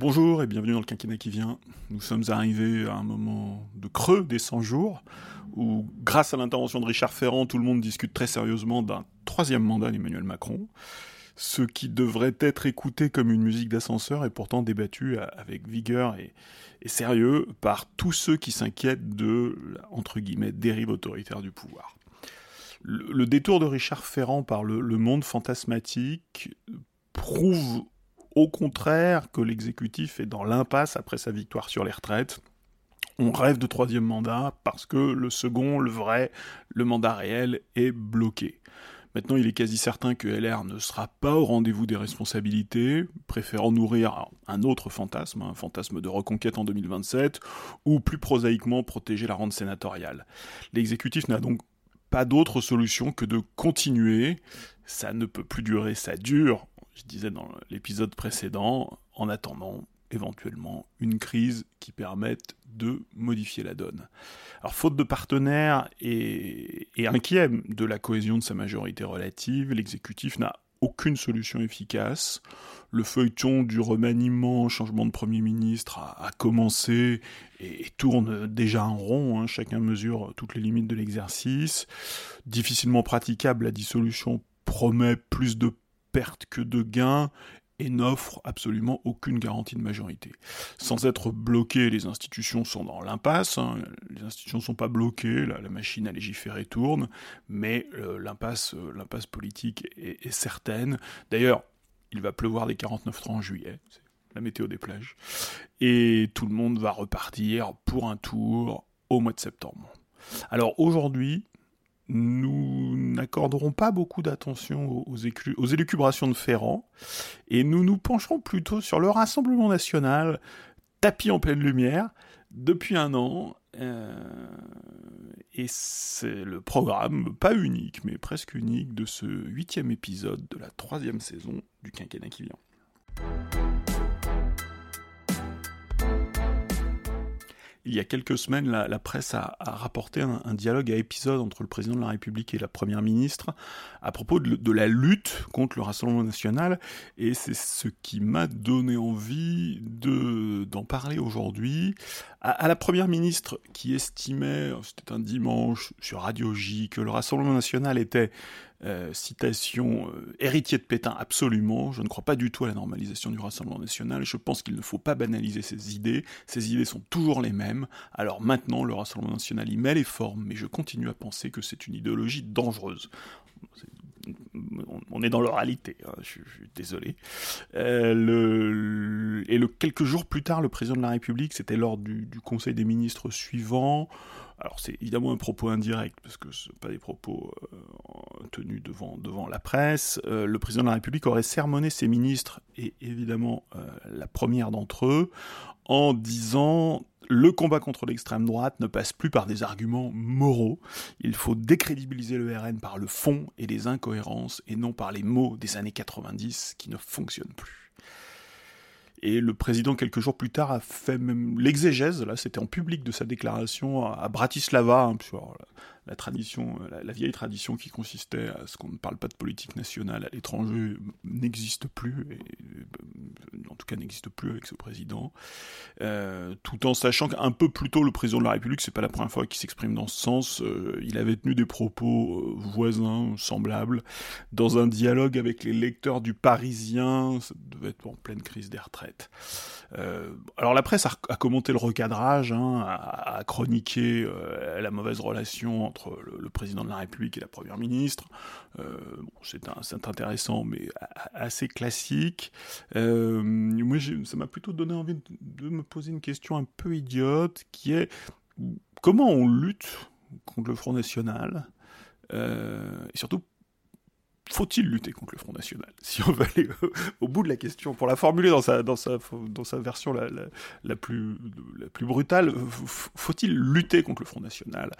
Bonjour et bienvenue dans le quinquennat qui vient. Nous sommes arrivés à un moment de creux des 100 jours où, grâce à l'intervention de Richard Ferrand, tout le monde discute très sérieusement d'un troisième mandat d'Emmanuel Macron. Ce qui devrait être écouté comme une musique d'ascenseur est pourtant débattu avec vigueur et, sérieux par tous ceux qui s'inquiètent de, entre guillemets, dérive autoritaire du pouvoir. Le, détour de Richard Ferrand par le monde fantasmatique prouve au contraire que l'exécutif est dans l'impasse après sa victoire sur les retraites. On rêve de troisième mandat parce que le second, le vrai, le mandat réel est bloqué. Maintenant, il est quasi certain que LR ne sera pas au rendez-vous des responsabilités, préférant nourrir un autre fantasme, un fantasme de reconquête en 2027, ou plus prosaïquement protéger la rente sénatoriale. L'exécutif n'a donc pas d'autre solution que de continuer. Ça ne peut plus durer, ça dure je disais dans l'épisode précédent, en attendant éventuellement une crise qui permette de modifier la donne. Alors faute de partenaires et, inquiet de la cohésion de sa majorité relative, l'exécutif n'a aucune solution efficace. Le feuilleton du remaniement, changement de Premier ministre a, commencé et, tourne déjà en rond. Hein. Chacun mesure toutes les limites de l'exercice. Difficilement praticable, la dissolution promet plus de perte que de gains et n'offre absolument aucune garantie de majorité. Sans être bloquées, les institutions sont dans l'impasse, hein. les institutions ne sont pas bloquées, la, machine à légiférer tourne, mais euh, l'impasse, euh, politique est, certaine. D'ailleurs, il va pleuvoir des 49-3 en juillet, la météo des plages, et tout le monde va repartir pour un tour au mois de septembre. Alors aujourd'hui, nous n'accorderons pas beaucoup d'attention aux, élucubrations de Ferrand, et nous nous pencherons plutôt sur le Rassemblement national, tapis en pleine lumière, depuis un an, euh, et c'est le programme, pas unique, mais presque unique, de ce huitième épisode de la troisième saison du quinquennat qui vient. Il y a quelques semaines, la, presse a, rapporté un, dialogue à épisode entre le président de la République et la première ministre à propos de, la lutte contre le Rassemblement national, et c'est ce qui m'a donné envie d'en parler aujourd'hui. À, la première ministre qui estimait, c'était un dimanche sur Radio J, que le Rassemblement national était euh, citation euh, héritier de Pétain, absolument. Je ne crois pas du tout à la normalisation du Rassemblement national. Je pense qu'il ne faut pas banaliser ses idées. Ces idées sont toujours les mêmes. Alors maintenant, le Rassemblement national y met les formes, mais je continue à penser que c'est une idéologie dangereuse. On est dans l'oralité, hein, je, suis désolé. Euh, et quelques jours plus tard, le président de la République, c'était lors du, Conseil des ministres suivant, alors c'est évidemment un propos indirect, parce que ce pas des propos euh, tenus devant, la presse. Euh, le président de la République aurait sermonné ses ministres, et évidemment la première d'entre eux, en disant le combat contre l'extrême droite ne passe plus par des arguments moraux. Il faut décrédibiliser le RN par le fond et les incohérences, et non par les mots des années 90 qui ne fonctionnent plus. Et le président, quelques jours plus tard, a fait même l'exégèse, là c'était en public de sa déclaration à Bratislava, hein, la tradition, euh, la, vieille tradition qui consistait à ce qu'on ne parle pas de politique nationale à l'étranger n'existe plus, et, en tout cas n'existe plus avec ce président, euh, tout en sachant qu'un peu plus tôt le président de la République, c'est pas la première fois qu'il s'exprime dans ce sens, euh, il avait tenu des propos voisins, semblables, dans un dialogue avec les lecteurs du Parisien, ça devait être en pleine crise des retraites. alors la presse a, commenté le recadrage, hein, a, a, chroniqué la mauvaise relation entre le, président de la République et la première ministre. Euh, c'est intéressant, mais assez classique. Euh, moi, ça m'a plutôt donné envie de, me poser une question un peu idiote, qui est comment on lutte contre le Front National? Euh, et surtout faut-il lutter contre le Front National Si on veut aller au, bout de la question, pour la formuler dans sa, dans sa, dans sa version la, la, plus, la plus brutale, faut-il lutter contre le Front National?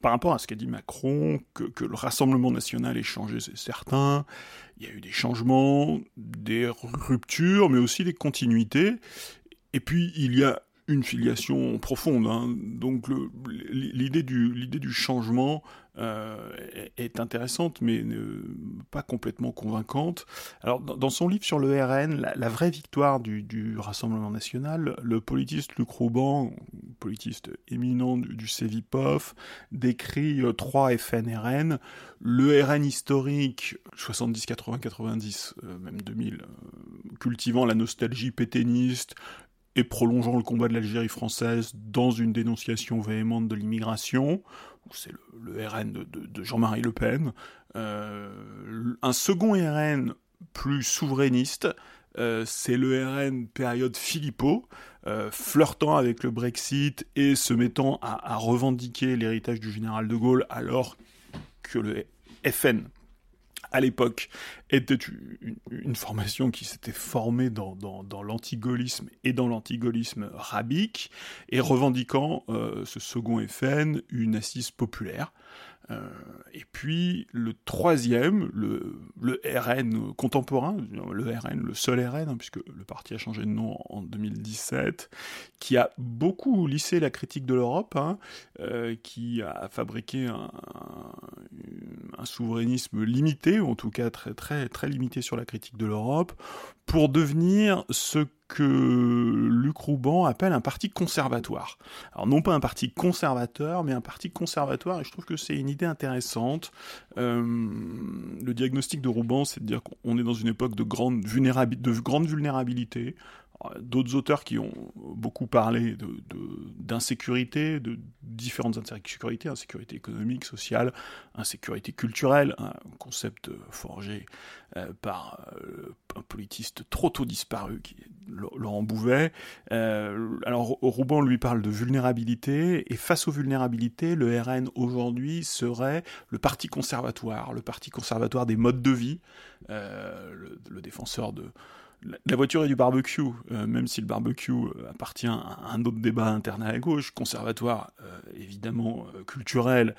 Par rapport à ce qu'a dit Macron, que, que, le Rassemblement National ait changé, c'est certain, il y a eu des changements, des ruptures, mais aussi des continuités, et puis il y a une filiation profonde. Hein. Donc l'idée du, l'idée du changement euh, est intéressante, mais pas complètement convaincante. Alors, dans, son livre sur le RN, la, vraie victoire du, Rassemblement national, le politiste Luc Rouban, politiste éminent du, du CEVIPOF, décrit euh, trois FNRN, le RN historique, 70, 80, 90, même 2000, euh, cultivant la nostalgie pétainiste, et prolongeant le combat de l'Algérie française dans une dénonciation véhémente de l'immigration, c'est le, RN de, Jean-Marie Le Pen, euh, un second RN plus souverainiste, euh, c'est le RN période Philippot, euh, flirtant avec le Brexit et se mettant à revendiquer l'héritage du général de Gaulle alors que le FN à l'époque, était une, formation qui s'était formée dans, dans, l'antigolisme et dans l'antigolisme rabique, et revendiquant euh, ce second FN une assise populaire. Euh, et puis le troisième, le, RN contemporain, le RN, le seul RN, hein, puisque le parti a changé de nom en 2017, qui a beaucoup lissé la critique de l'Europe, hein, euh, qui a fabriqué un, un, souverainisme limité, ou en tout cas très très très limité sur la critique de l'Europe, pour devenir ce que Luc Rouban appelle un parti conservatoire. Alors non pas un parti conservateur, mais un parti conservatoire, et je trouve que c'est une idée intéressante. Euh, le diagnostic de Rouban, c'est de dire qu'on est dans une époque de grande, de grande vulnérabilité, d'autres auteurs qui ont beaucoup parlé d'insécurité, de, de, différentes insécurités, insécurité économique, sociale, insécurité culturelle, un concept forgé euh, par euh, un politiste trop tôt disparu, qui Laurent Bouvet. Euh, alors Rouban lui parle de vulnérabilité, et face aux vulnérabilités, le RN aujourd'hui serait le parti conservatoire, le parti conservatoire des modes de vie, le défenseur de la voiture et du barbecue, euh, même si le barbecue euh, appartient à un autre débat interne à la gauche, conservatoire, euh, évidemment culturel,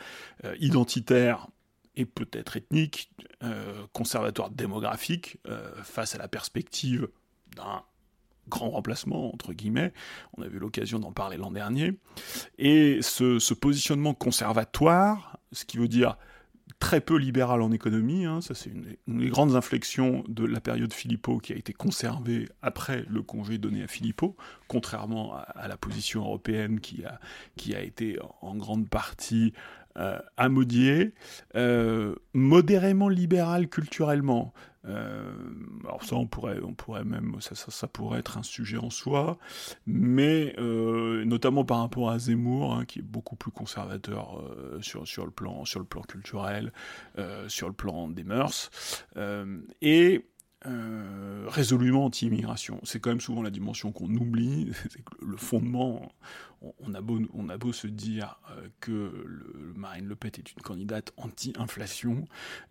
identitaire et peut-être ethnique, conservatoire démographique, face à la perspective d'un grand remplacement, entre guillemets, on a eu l'occasion d'en parler l'an dernier, et ce positionnement conservatoire, ce qui veut dire très peu libéral en économie. Hein. ça, c'est une, des grandes inflexions de la période Philippot qui a été conservée après le congé donné à Philippot, contrairement à, la position européenne qui a, qui a été en grande partie euh, amodiée, euh, modérément libéral culturellement. Euh, alors ça, on pourrait, on pourrait même, ça, pourrait être un sujet en soi, mais euh, notamment par rapport à Zemmour, hein, qui est beaucoup plus conservateur sur, le plan, sur le plan culturel, sur le plan des mœurs, et résolument anti-immigration. C'est quand même souvent la dimension qu'on oublie, c'est le fondement, on a beau, se dire euh, que Marine Le Pen est une candidate anti-inflation,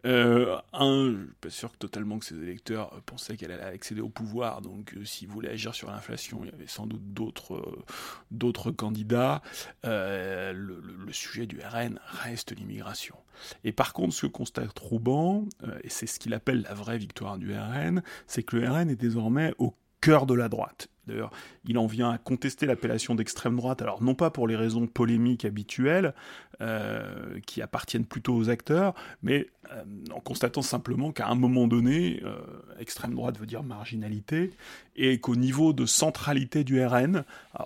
euh, un, je suis pas sûr que totalement que ses électeurs pensaient qu'elle allait accéder au pouvoir, donc euh, s'ils voulaient agir sur l'inflation, il y avait sans doute d'autres d'autres candidats. Le, sujet du RN reste l'immigration. Et par contre, ce que constate Rouban, et c'est ce qu'il appelle la vraie victoire du RN, c'est que le RN est désormais au cœur de la droite. D'ailleurs, il en vient à contester l'appellation d'extrême droite, alors non pas pour les raisons polémiques habituelles, euh, qui appartiennent plutôt aux acteurs, mais euh, en constatant simplement qu'à un moment donné, euh, extrême droite veut dire marginalité, et qu'au niveau de centralité du RN,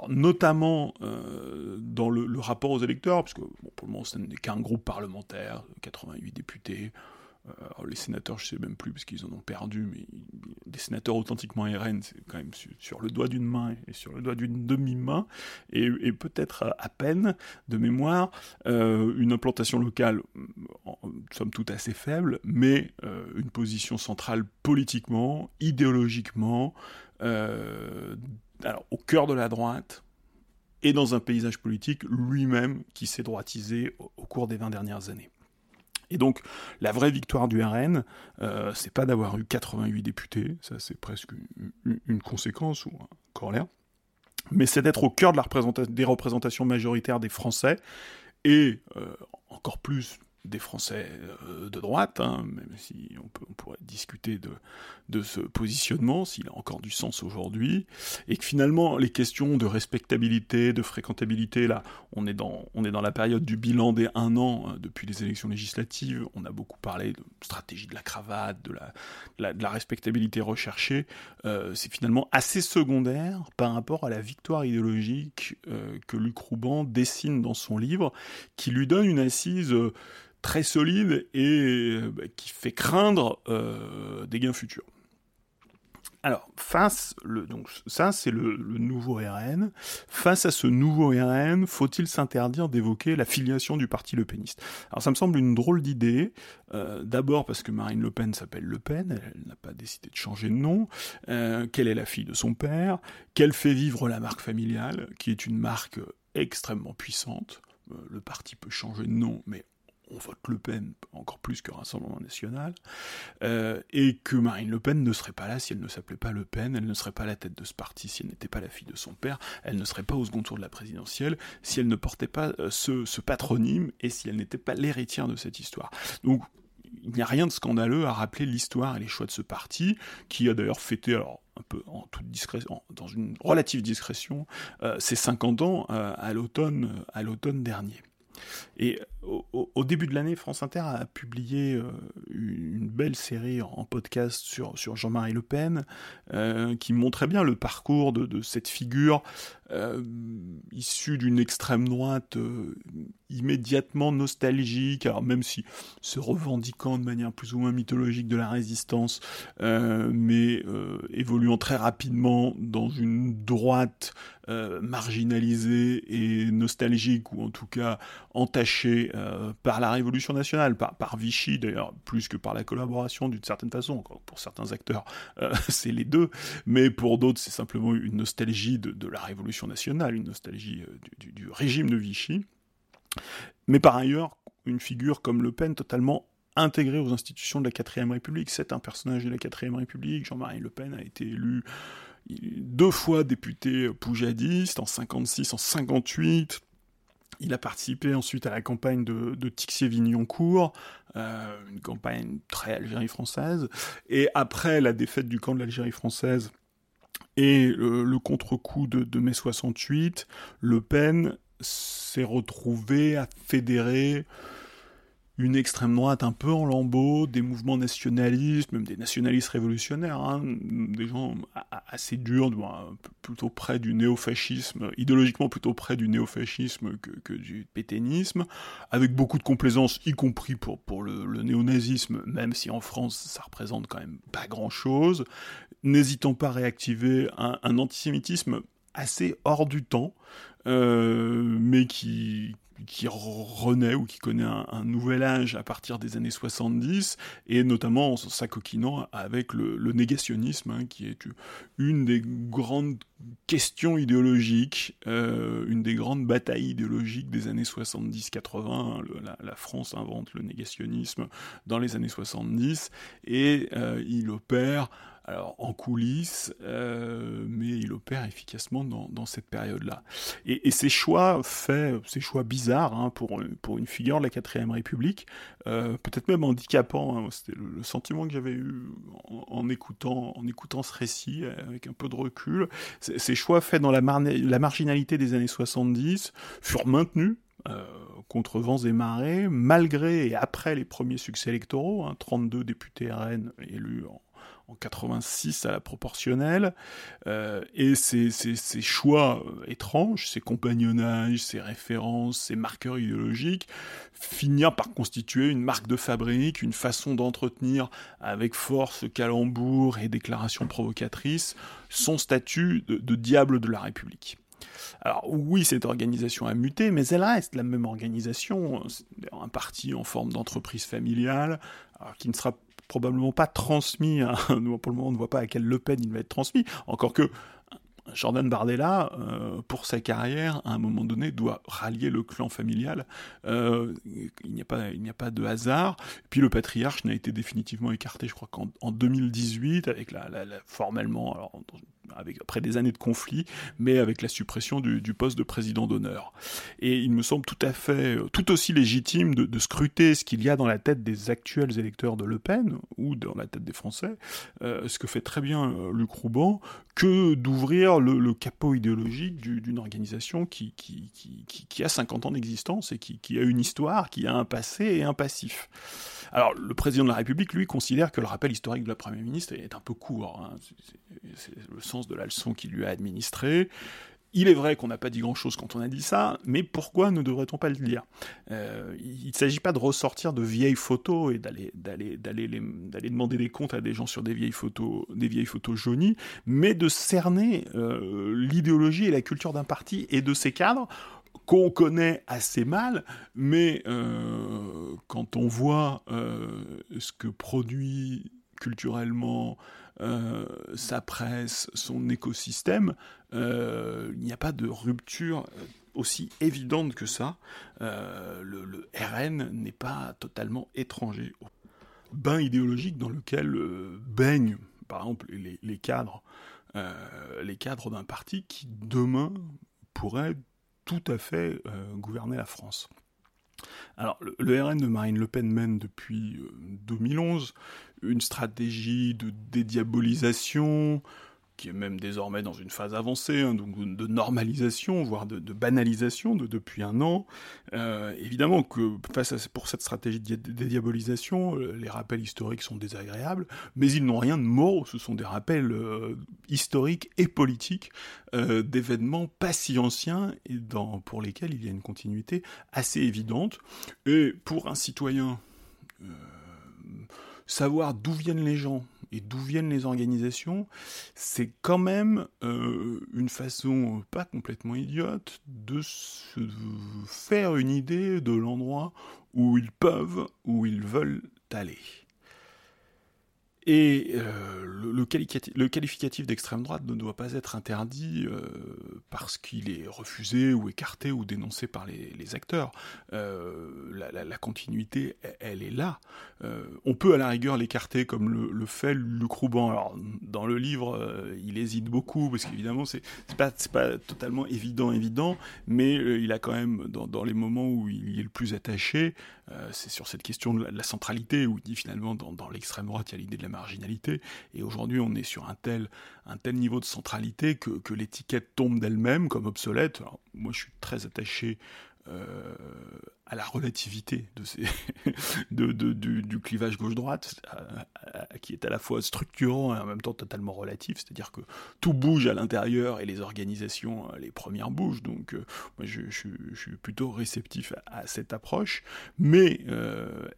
notamment dans le, rapport aux électeurs, puisque pour le moment ce n'est qu'un groupe parlementaire, 88 députés, les sénateurs, je sais même plus parce qu'ils en ont perdu, mais des sénateurs authentiquement RN, c'est quand même sur, le doigt d'une main et sur le doigt d'une demi-main, et, peut-être à, peine de mémoire, euh, une implantation locale, somme toute assez faible, mais euh, une position centrale politiquement, idéologiquement, au cœur de la droite, et dans un paysage politique lui-même qui s'est droitisé au cours des 20 dernières années. Et donc, la vraie victoire du RN, euh, c'est pas d'avoir eu 88 députés, ça c'est presque une, conséquence ou un corollaire, mais c'est d'être au cœur des représentations majoritaires des Français, et euh, encore plus des Français euh, de droite, hein, même si on, pourrait discuter de, de ce positionnement, s'il a encore du sens aujourd'hui, et que finalement les questions de respectabilité, de fréquentabilité, là, on est dans, on est dans la période du bilan des un an euh, depuis les élections législatives, on a beaucoup parlé de stratégie de la cravate, de la, de la, respectabilité recherchée, euh, c'est finalement assez secondaire par rapport à la victoire idéologique que Luc Rouban dessine dans son livre, qui lui donne une assise très solide et bah, qui fait craindre euh, des gains futurs. Alors, face, donc ça c'est le, nouveau RN, face à ce nouveau RN, faut-il s'interdire d'évoquer la filiation du parti Le Peniste Alors ça me semble une drôle d'idée, euh, d'abord parce que Marine Le Pen s'appelle Le Pen, elle, n'a pas décidé de changer de nom, euh, qu'elle est la fille de son père, qu'elle fait vivre la marque familiale, qui est une marque extrêmement puissante, le parti peut changer de nom, mais on vote Le Pen encore plus que Rassemblement National, euh, et que Marine Le Pen ne serait pas là si elle ne s'appelait pas Le Pen, elle ne serait pas la tête de ce parti si elle n'était pas la fille de son père, elle ne serait pas au second tour de la présidentielle si elle ne portait pas euh, ce, patronyme et si elle n'était pas l'héritière de cette histoire. Donc il n'y a rien de scandaleux à rappeler l'histoire et les choix de ce parti, qui a d'ailleurs fêté, alors un peu en toute discrétion, dans une relative discrétion, euh, ses 50 ans à l'automne dernier. Et au, début de l'année, France Inter a publié euh, une belle série en podcast sur, sur Jean-Marie Le Pen, euh, qui montrait bien le parcours de, cette figure euh, issue d'une extrême droite immédiatement nostalgique, alors même si se revendiquant de manière plus ou moins mythologique de la résistance, mais évoluant très rapidement dans une droite marginalisée et nostalgique, ou en tout cas entachée euh, par la Révolution nationale, par, Vichy d'ailleurs, plus que par la collaboration d'une certaine façon. Pour certains acteurs, euh, c'est les deux, mais pour d'autres, c'est simplement une nostalgie de, la Révolution nationale, une nostalgie euh, du, régime de Vichy. Mais par ailleurs, une figure comme Le Pen totalement intégrée aux institutions de la 4ème République. C'est un personnage de la 4ème République. Jean-Marie Le Pen a été élu deux fois député poujadiste, en 56, en 58, il a participé ensuite à la campagne de, de Tixier-Vignoncourt, euh, une campagne très Algérie française. Et après la défaite du camp de l'Algérie française et le, contre-coup de, de mai 68, Le Pen s'est retrouvé à fédérer une extrême droite un peu en lambeaux, des mouvements nationalistes, même des nationalistes révolutionnaires, hein, des gens assez durs, plutôt près du néofascisme, idéologiquement plutôt près du néofascisme que, que du pétainisme, avec beaucoup de complaisance, y compris pour, le, le néonazisme, même si en France ça représente quand même pas grand-chose, n'hésitant pas à réactiver un, un antisémitisme assez hors du temps, euh, mais qui, qui renaît ou qui connaît un, nouvel âge à partir des années 70, et notamment en s'acoquinant avec le, négationnisme, hein, qui est une des grandes questions idéologiques, euh, une des grandes batailles idéologiques des années 70-80. Hein, la, la, France invente le négationnisme dans les années 70, et euh, il opère alors en coulisses, euh, mais il opère efficacement dans, dans cette période-là. Et, et, ces choix faits, ces choix bizarres hein, pour, pour une figure de la quatrième République, euh, peut-être même handicapant, hein, c'était le, sentiment que j'avais eu en, écoutant, en écoutant ce récit avec un peu de recul. Ces choix faits dans la, la marginalité des années 70 furent maintenus euh, contre vents et marées, malgré et après les premiers succès électoraux, hein, 32 députés RN élus en, en 86 à la proportionnelle, euh, et ces, ces, choix euh, étranges, ces compagnonnages, ces références, ces marqueurs idéologiques, finirent par constituer une marque de fabrique, une façon d'entretenir avec force, calembour et déclarations provocatrices son statut de, de diable de la République. Alors oui, cette organisation a muté, mais elle reste la même organisation, un parti en forme d'entreprise familiale, qui ne sera probablement pas transmis. Hein. pour le moment, on ne voit pas à quelle Le Pen il va être transmis. Encore que Jordan Bardella, euh, pour sa carrière, à un moment donné, doit rallier le clan familial. Euh, il n'y a pas, il a pas de hasard. Puis le patriarche n'a été définitivement écarté, je crois qu'en 2018, avec la, formellement, alors avec, après des années de conflit, mais avec la suppression du, poste de président d'honneur. Et il me semble tout à fait, tout aussi légitime de, scruter ce qu'il y a dans la tête des actuels électeurs de Le Pen, ou dans la tête des Français, ce que fait très bien Luc Rouban, que d'ouvrir le, capot idéologique d'une organisation qui, a 50 ans d'existence et qui, a une histoire, qui a un passé et un passif. Alors, le président de la République, lui, considère que le rappel historique de la Première ministre est un peu court. Hein. C'est le sens de la leçon qu'il lui a administrée. Il est vrai qu'on n'a pas dit grand-chose quand on a dit ça, mais pourquoi ne devrait-on pas le dire? Euh, Il ne s'agit pas de ressortir de vieilles photos et d'aller demander des comptes à des gens sur des vieilles photos des vieilles photos jaunies, mais de cerner euh, l'idéologie et la culture d'un parti et de ses cadres qu'on connaît assez mal, mais euh, quand on voit ce que produit culturellement euh, sa presse, son écosystème, euh, il n'y a pas de rupture aussi évidente que ça. Euh, le, RN n'est pas totalement étranger au bain idéologique dans lequel baignent, par exemple, les, cadres, les cadres d'un parti qui demain pourrait tout à fait gouverner la France. Alors, le, RN de Marine Le Pen mène depuis 2011 une stratégie de dédiabolisation, qui est même désormais dans une phase avancée, hein, donc de normalisation, voire de, banalisation de, depuis un an. Euh, évidemment que face à, pour cette stratégie de dédiabolisation, euh, les rappels historiques sont désagréables, mais ils n'ont rien de moraux, ce sont des rappels euh, historiques et politiques d'événements pas si anciens et pour lesquels il y a une continuité assez évidente. Et pour un citoyen savoir d'où viennent les gens et d'où viennent les organisations, c'est quand même euh, une façon pas complètement idiote de se faire une idée de l'endroit où ils peuvent, où ils veulent aller. Et euh, le, qualificatif, d'extrême droite ne doit pas être interdit euh, parce qu'il est refusé ou écarté ou dénoncé par les, acteurs. Euh, la, continuité, elle, est là. on peut à la rigueur l'écarter comme le, fait le Rouban. Alors, dans le livre, il hésite beaucoup parce qu'évidemment, c'est pas, pas totalement évident, évident, mais il a quand même, dans, les moments où il y est le plus attaché, c'est sur cette question de la, centralité, où il dit finalement, dans, l'extrême droite, il y a l'idée de la marginalité. Et aujourd'hui, on est sur un tel, un tel niveau de centralité que, que l'étiquette tombe d'elle-même comme obsolète. moi, je suis très attaché euh, à la relativité de ces de, du, clivage gauche-droite, qui est à la fois structurant et en même temps totalement relatif, c'est-à-dire que tout bouge à l'intérieur et les organisations, euh, les premières bougent, donc euh, moi je, suis plutôt réceptif à, cette approche, mais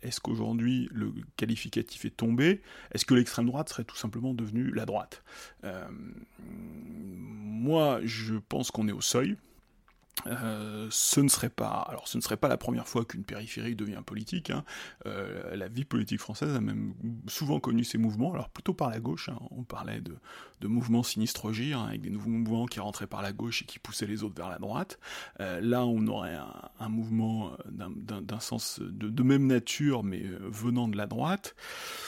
est-ce qu'aujourd'hui le qualificatif est tombé? Est-ce que l'extrême droite serait tout simplement devenue la droite? Moi je pense qu'on est au seuil, euh, ce ne serait pas, alors ce ne serait pas la première fois qu'une périphérie devient politique. Hein. Euh, la vie politique française a même souvent connu ces mouvements, alors plutôt par la gauche. Hein. On parlait de, mouvements sinistres hein, avec des nouveaux mouvements qui rentraient par la gauche et qui poussaient les autres vers la droite. Euh, là, on aurait un, mouvement d'un sens de, de, même nature, mais venant de la droite.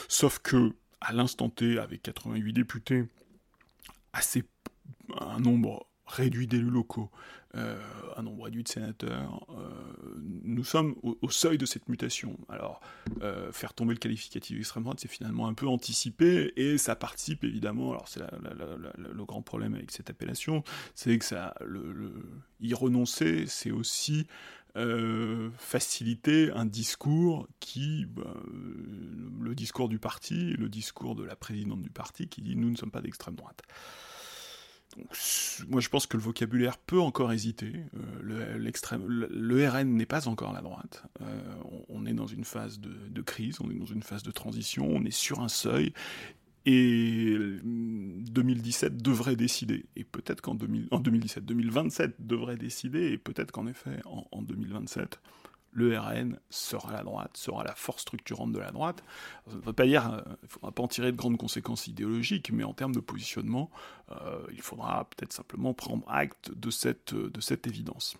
Sauf que, à l'instant T, avec 88 députés, assez un nombre réduit d'élus locaux, un nombre réduit de sénateurs. Euh, nous sommes au, seuil de cette mutation. Alors, euh, faire tomber le qualificatif extrême droite, c'est finalement un peu anticipé, et ça participe évidemment, alors c'est le grand problème avec cette appellation, c'est que ça, y renoncer, c'est aussi faciliter un discours qui, bah, le discours du parti, le discours de la présidente du parti qui dit nous ne sommes pas d'extrême droite moi, je pense que le vocabulaire peut encore hésiter. Euh, le, RN n'est pas encore la droite. Euh, on, est dans une phase de, crise, on est dans une phase de transition, on est sur un seuil. Et 2017 devrait décider. Et peut-être qu'en 2017, 2027 devrait décider. Et peut-être qu'en effet, en 2027, le RN sera la droite, sera la force structurante de la droite. Ça ne veut pas dire, euh, il ne faudra pas en tirer de grandes conséquences idéologiques, mais en termes de positionnement, euh, il faudra peut-être simplement prendre acte de cette, de cette évidence.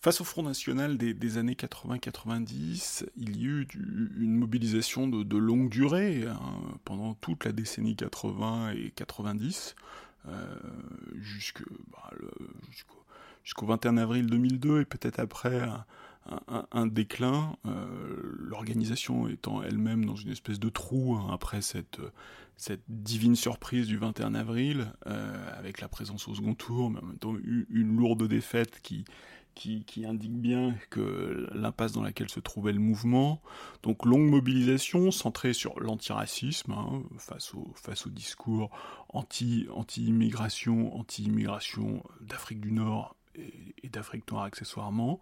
Face au Front National des, années 80-90, il y a eu une mobilisation de, longue durée hein, pendant toute la décennie 80 et 90, euh, bah, jusqu'au 21 avril 2002 et peut-être après un, déclin, euh, l'organisation étant elle-même dans une espèce de trou hein, après cette, cette divine surprise du 21 avril, euh, avec la présence au second tour, mais en même temps une lourde défaite qui qui, indique bien que l'impasse dans laquelle se trouvait le mouvement. Donc longue mobilisation centrée sur l'antiracisme hein, face, au, face au discours anti, anti-immigration, anti-immigration d'Afrique du Nord et, d'Afrique noire accessoirement.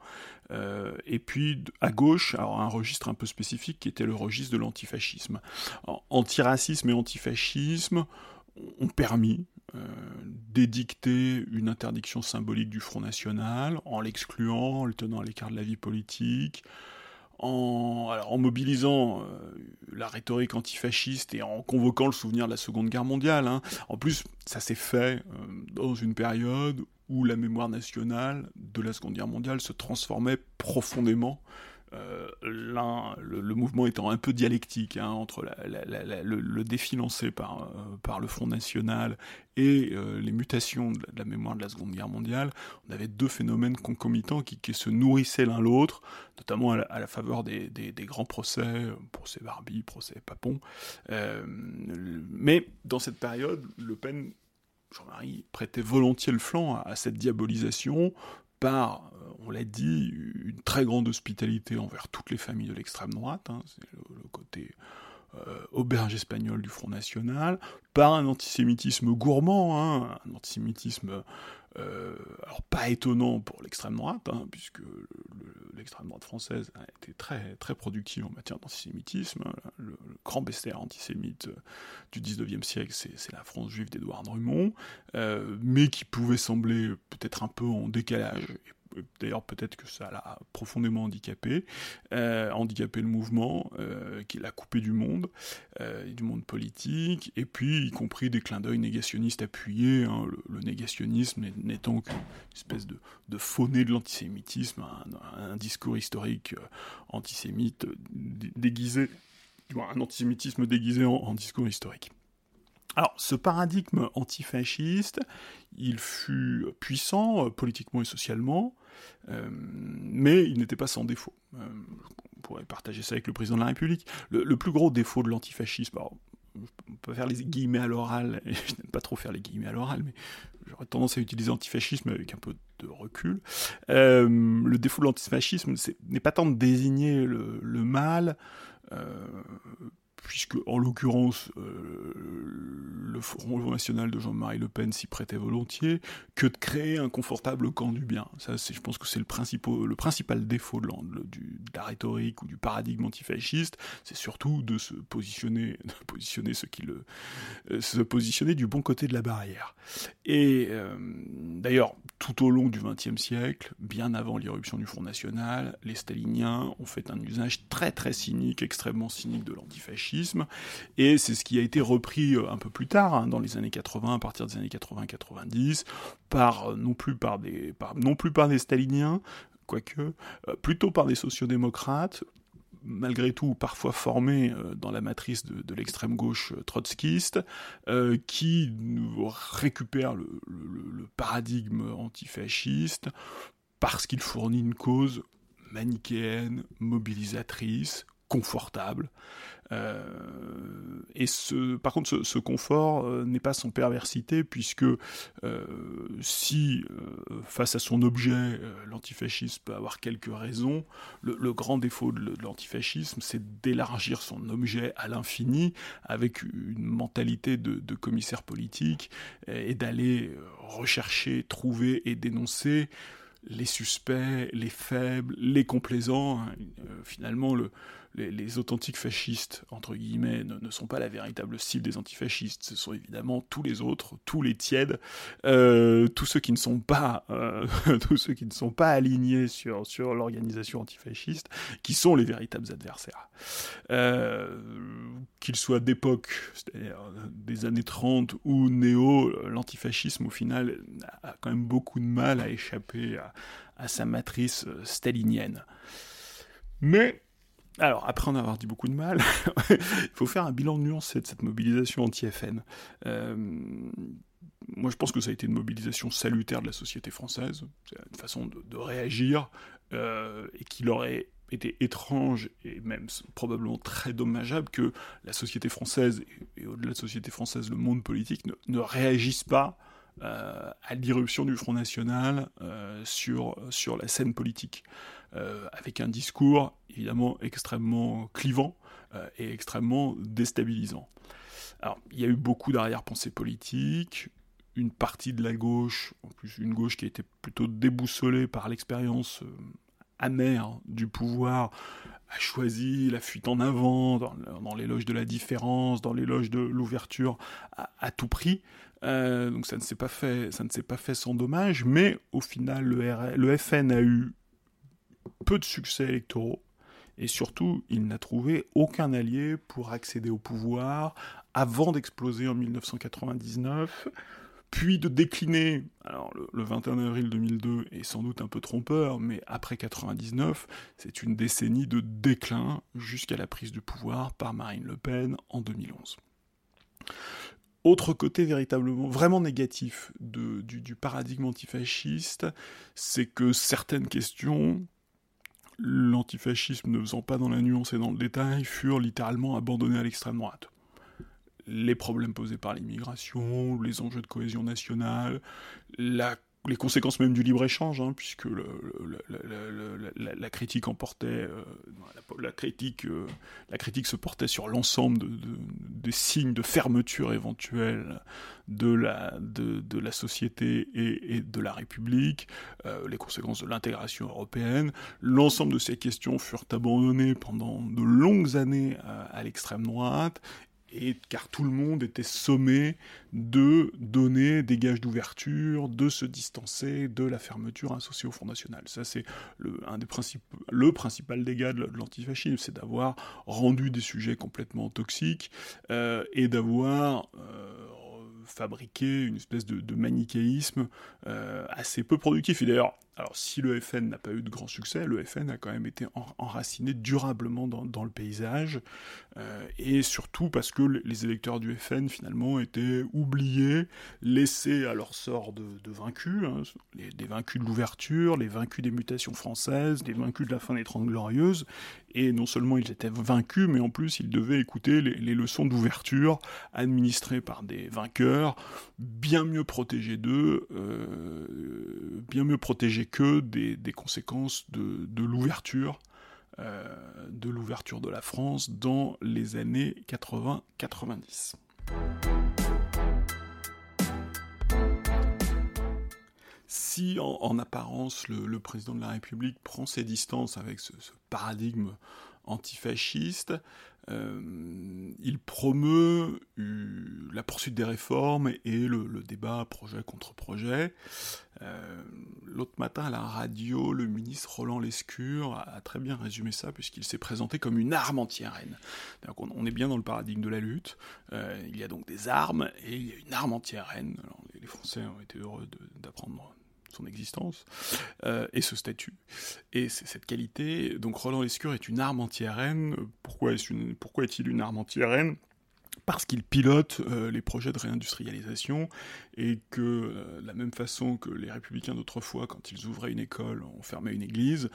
Euh, et puis à gauche, alors un registre un peu spécifique qui était le registre de l'antifascisme. Antiracisme et antifascisme ont permis euh, d'édicter une interdiction symbolique du Front National en l'excluant, en le tenant à l'écart de la vie politique, en, mobilisant euh, la rhétorique antifasciste et en convoquant le souvenir de la Seconde Guerre mondiale. Hein. En plus, ça s'est fait dans une période où la mémoire nationale de la Seconde Guerre mondiale se transformait profondément euh, le, mouvement étant un peu dialectique hein, entre le, défi lancé par, euh, le Front National et euh, les mutations de la, mémoire de la Seconde Guerre mondiale, on avait deux phénomènes concomitants qui, se nourrissaient l'un l'autre, notamment à la, faveur des, grands procès, procès Barbie, procès Papon. mais dans cette période, Le Pen Jean-Marie prêtait volontiers le flanc à, cette diabolisation par, euh, on l'a dit, une très grande hospitalité envers toutes les familles de l'extrême droite, hein, c'est le, côté euh, auberge espagnole du Front National, par un antisémitisme gourmand, hein, un antisémitisme euh, alors pas étonnant pour l'extrême droite, hein, puisque l'extrême droite française a été très, très productive en matière d'antisémitisme. Le, grand bestiaire antisémite du 19e siècle, c'est la France juive d'Édouard Drummond, euh, mais qui pouvait sembler peut-être un peu en décalage d'ailleurs peut-être que ça l'a profondément handicapé, euh, handicapé le mouvement, euh, qui l'a coupé du monde, euh, du monde politique, et puis y compris des clins d'œil négationnistes appuyés, hein, le, négationnisme n'étant qu'une espèce de, de de l'antisémitisme, un, discours historique antisémite déguisé, un antisémitisme déguisé en discours historique. Alors, ce paradigme antifasciste, il fut puissant politiquement et socialement, euh, mais il n'était pas sans défaut. Euh, on pourrait partager ça avec le président de la République. Le, plus gros défaut de l'antifascisme, on peut faire les guillemets à l'oral, je n'aime pas trop faire les guillemets à l'oral, mais j'aurais tendance à utiliser antifascisme avec un peu de recul. Euh, le défaut de l'antifascisme n'est pas tant de désigner le mal, puisque en l'occurrence euh, le Front National de Jean-Marie Le Pen s'y prêtait volontiers, que de créer un confortable camp du bien. Ça, je pense que c'est le, le, principal défaut de, la rhétorique ou du paradigme antifasciste, c'est surtout de se positionner, de positionner qui le, euh, se positionner du bon côté de la barrière. Et euh, d'ailleurs, tout au long du XXe siècle, bien avant l'irruption du Front National, les staliniens ont fait un usage très très cynique, extrêmement cynique de l'antifascisme et c'est ce qui a été repris euh, un peu plus tard, hein, dans les années 80, à partir des années 80-90, par euh, non plus par des, non plus par des staliniens, quoique, euh, plutôt par des sociodémocrates, malgré tout parfois formés dans la matrice de, l'extrême gauche trotskiste, qui récupèrent le, le paradigme antifasciste parce qu'il fournit une cause manichéenne, mobilisatrice, confortable. Euh, et par contre, ce, confort euh, n'est pas sans perversité, puisque euh, si, face à son objet, l'antifascisme peut avoir quelques raisons, le, grand défaut de, l'antifascisme, c'est d'élargir son objet à l'infini, avec une mentalité de, de commissaire politique, et d'aller rechercher, trouver et dénoncer les suspects, les faibles, les complaisants. Hein. finalement, le, les, authentiques fascistes, entre guillemets, ne, sont pas la véritable cible des antifascistes. Ce sont évidemment tous les autres, tous les tièdes, euh, tous ceux qui ne sont pas, euh, tous ceux qui ne sont pas alignés sur, sur l'organisation antifasciste, qui sont les véritables adversaires. Euh, qu'ils soient d'époque, c'est-à-dire des années 30 ou néo, l'antifascisme au final a quand même beaucoup de mal à échapper à, à sa matrice stalinienne. Mais alors, après en avoir dit beaucoup de mal, il faut faire un bilan nuancé de cette mobilisation anti-FN. Euh, moi, je pense que ça a été une mobilisation salutaire de la société française, une façon de, réagir, euh, et qu'il aurait été étrange et même probablement très dommageable que la société française, et, au-delà de la société française, le monde politique, ne, réagisse pas euh, à l'irruption du Front National sur, sur la scène politique. Euh, avec un discours évidemment extrêmement clivant euh, et extrêmement déstabilisant. Alors, il y a eu beaucoup d'arrière-pensées politiques, une partie de la gauche, en plus une gauche qui a été plutôt déboussolée par l'expérience euh, amère du pouvoir, a choisi la fuite en avant, dans, l'éloge de la différence, dans l'éloge de l'ouverture à, tout prix. donc ça ne s'est pas fait, ça ne s'est pas fait sans dommage, mais au final le, le FN a eu peu de succès électoraux, et surtout, il n'a trouvé aucun allié pour accéder au pouvoir avant d'exploser en 1999, puis de décliner. Alors, le, 21 avril 2002 est sans doute un peu trompeur, mais après 99, c'est une décennie de déclin jusqu'à la prise du pouvoir par Marine Le Pen en 2011. Autre côté véritablement, vraiment négatif du, paradigme antifasciste, c'est que certaines questions l'antifascisme ne faisant pas dans la nuance et dans le détail, furent littéralement abandonnés à l'extrême droite. Les problèmes posés par l'immigration, les enjeux de cohésion nationale, les conséquences même du libre-échange, hein, puisque la, critique emportait, euh, la, critique, euh, la critique se portait sur l'ensemble de, des signes de fermeture éventuelle de la, de, la société et, de la République, euh, les conséquences de l'intégration européenne. L'ensemble de ces questions furent abandonnées pendant de longues années à l'extrême droite, car tout le monde était sommé de donner des gages d'ouverture, de se distancer de la fermeture associée au Front National. Ça, c'est le principal dégât de l'antifascisme, c'est d'avoir rendu des sujets complètement toxiques euh, et d'avoir euh, fabriqué une espèce de, manichéisme euh, assez peu productif. Et d'ailleurs, alors, si le FN n'a pas eu de grand succès, le FN a quand même été enraciné durablement dans, le paysage, euh, et surtout parce que les électeurs du FN, finalement, étaient oubliés, laissés à leur sort de, vaincus, hein, les, des vaincus de l'ouverture, les vaincus des mutations françaises, les vaincus de la fin des Trente Glorieuses, et non seulement ils étaient vaincus, mais en plus ils devaient écouter les, leçons d'ouverture administrées par des vainqueurs, bien mieux protégés d'eux, euh, bien mieux protégés que des, conséquences de, l'ouverture euh, de l'ouverture de la France dans les années 80-90. Si en, apparence le, président de la République prend ses distances avec ce paradigme antifasciste, euh, il promeut euh, la poursuite des réformes et le, débat projet contre projet. Euh, l'autre matin à la radio, le ministre Roland Lescure a, très bien résumé ça puisqu'il s'est présenté comme une arme anti-RN. On, on, est bien dans le paradigme de la lutte. il y a donc des armes et il y a une arme anti-RN. Les Français ont été heureux d'apprendre son existence, euh, et ce statut, et cette qualité. Donc Roland Lescure est une arme anti-RN. Pourquoi est-il une arme anti-RN parce qu'il pilote euh, les projets de réindustrialisation et que, euh, de la même façon que les républicains d'autrefois, quand ils ouvraient une école, on fermait une église,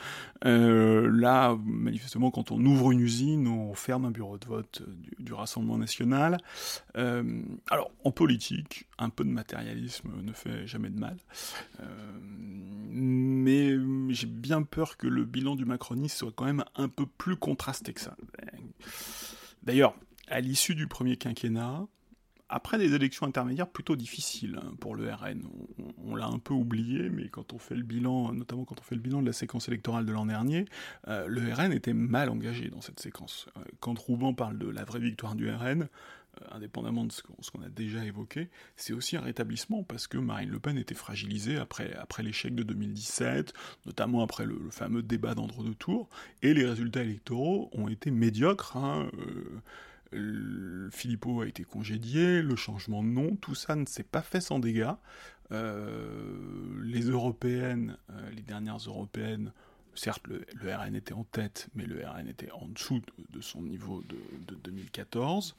euh, là, manifestement, quand on ouvre une usine, on ferme un bureau de vote du, Rassemblement national. alors, en politique, un peu de matérialisme ne fait jamais de mal. mais j'ai bien peur que le bilan du macronisme soit quand même un peu plus contrasté que ça. D'ailleurs, à l'issue du premier quinquennat, après des élections intermédiaires plutôt difficiles hein, pour le RN. On, l'a un peu oublié, mais quand on fait le bilan, notamment quand on fait le bilan de la séquence électorale de l'an dernier, euh, le RN était mal engagé dans cette séquence. Euh, quand Rouban parle de la vraie victoire du RN, euh, indépendamment de ce qu'on a déjà évoqué, c'est aussi un rétablissement parce que Marine Le Pen était fragilisée après, après l'échec de 2017, notamment après le, fameux débat d'entre-deux tours, et les résultats électoraux ont été médiocres. Hein, Philippot a été congédié, le changement de nom, tout ça ne s'est pas fait sans dégâts. Euh, les européennes, euh, les dernières européennes, certes le, RN était en tête, mais le RN était en dessous de, son niveau de, 2014.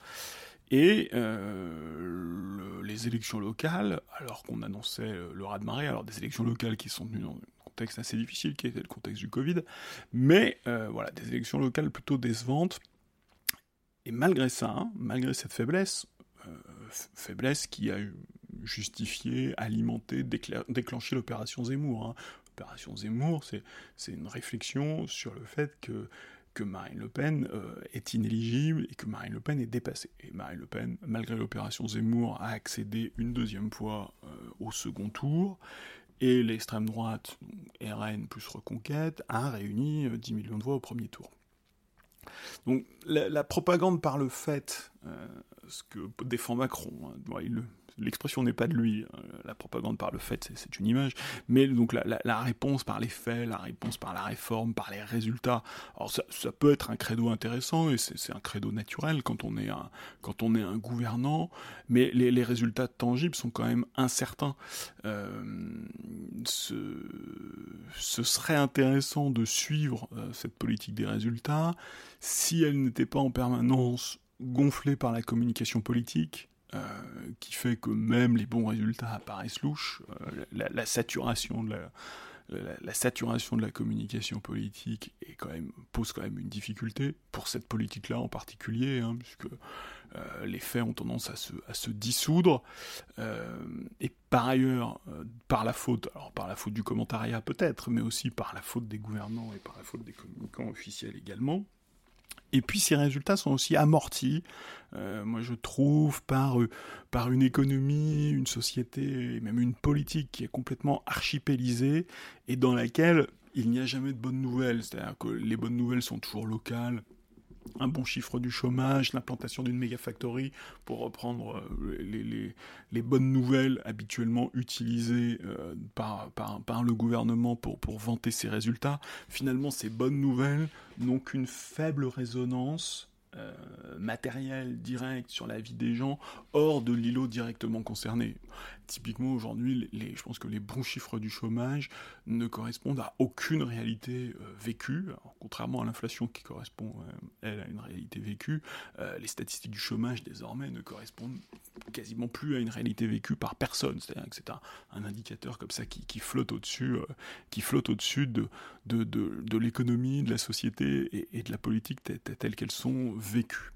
Et euh, les élections locales, alors qu'on annonçait le raz-de-marée, alors des élections locales qui sont venues dans un contexte assez difficile, qui était le contexte du Covid, mais voilà, des élections locales plutôt décevantes, et malgré ça, malgré cette faiblesse, euh, faiblesse qui a justifié, alimenté, déclenché l'opération Zemmour. Hein. L'opération Zemmour, c'est une réflexion sur le fait que, que Marine Le Pen euh, est inéligible et que Marine Le Pen est dépassée. Et Marine Le Pen, malgré l'opération Zemmour, a accédé une deuxième fois euh, au second tour. Et l'extrême droite, RN plus Reconquête, a réuni 10 millions de voix au premier tour. Donc la, propagande par le fait, euh, ce que défend Macron, hein, il, l'expression n'est pas de lui, hein. la propagande par le fait, c'est une image, mais donc la, réponse par les faits, la réponse par la réforme, par les résultats, alors ça, peut être un credo intéressant, et c'est un credo naturel quand on est un, quand on est un gouvernant, mais les, résultats tangibles sont quand même incertains. Euh, ce, serait intéressant de suivre euh, cette politique des résultats si elle n'était pas en permanence gonflée par la communication politique, euh, qui fait que même les bons résultats apparaissent louches, euh, la, saturation de la, communication politique pose quand même une difficulté pour cette politique-là en particulier, hein, puisque euh, les faits ont tendance à se, à se dissoudre. et par ailleurs, par la faute, alors par la faute du commentariat peut-être, mais aussi par la faute des gouvernants et par la faute des communicants officiels également, et puis ces résultats sont aussi amortis, euh, moi je trouve, par, euh, par une économie, une société, même une politique qui est complètement archipélisée et dans laquelle il n'y a jamais de bonnes nouvelles. C'est-à-dire que les bonnes nouvelles sont toujours locales, un bon chiffre du chômage, l'implantation d'une méga factory, pour reprendre euh, les, bonnes nouvelles habituellement utilisées euh, par, le gouvernement pour, pour vanter ses résultats. Finalement, ces bonnes nouvelles n'ont qu'une faible résonance euh, matériel direct sur la vie des gens hors de l'îlot directement concerné. Typiquement aujourd'hui, les, je pense que les bons chiffres du chômage ne correspondent à aucune réalité euh, vécue, contrairement à l'inflation qui correspond, euh, elle, à une réalité vécue, les statistiques du chômage désormais ne correspondent quasiment plus à une réalité vécue par personne. C'est-à-dire que c'est un, indicateur comme ça qui, flotte au-dessus, qui flotte au-dessus de, l'économie, de la société et, de la politique telles qu'elles sont vécu.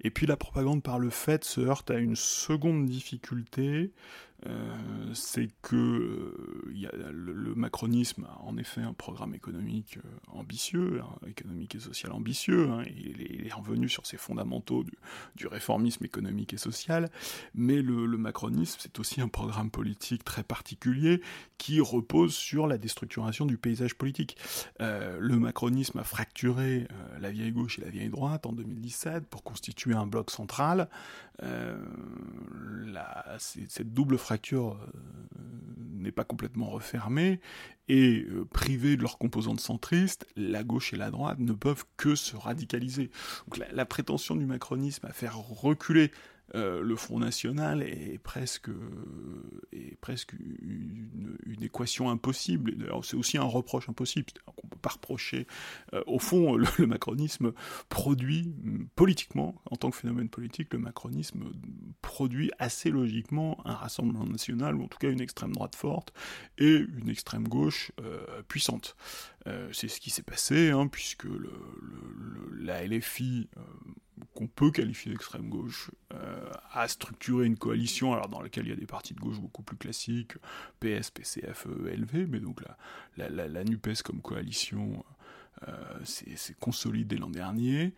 Et puis la propagande par le fait se heurte à une seconde difficulté, euh, c'est que euh, y a, le, macronisme a en effet un programme économique euh, ambitieux, hein, économique et social ambitieux, hein, il, est, revenu sur ses fondamentaux du, réformisme économique et social, mais le, macronisme c'est aussi un programme politique très particulier qui repose sur la déstructuration du paysage politique. le macronisme a fracturé la vieille gauche et la vieille droite en 2017 pour constituer un bloc central. La, cette double fracture euh, n'est pas complètement refermée, et euh, privés de leurs composantes centristes, la gauche et la droite ne peuvent que se radicaliser. La prétention du macronisme à faire reculer euh, le Front National est presque, presque une, équation impossible. C'est aussi un reproche impossible. On ne peut pas reprocher. Euh, au fond, le, macronisme produit, politiquement, en tant que phénomène politique, le macronisme produit assez logiquement un rassemblement national, ou en tout cas une extrême droite forte, et une extrême gauche euh, puissante. C'est ce qui s'est passé, hein, puisque la LFI qu'on peut qualifier d'extrême gauche, euh, a structuré une coalition, alors dans laquelle il y a des partis de gauche beaucoup plus classiques, PS, PCF, ELV, mais donc la, la, NUPES comme coalition, c'est consolidé l'an dernier.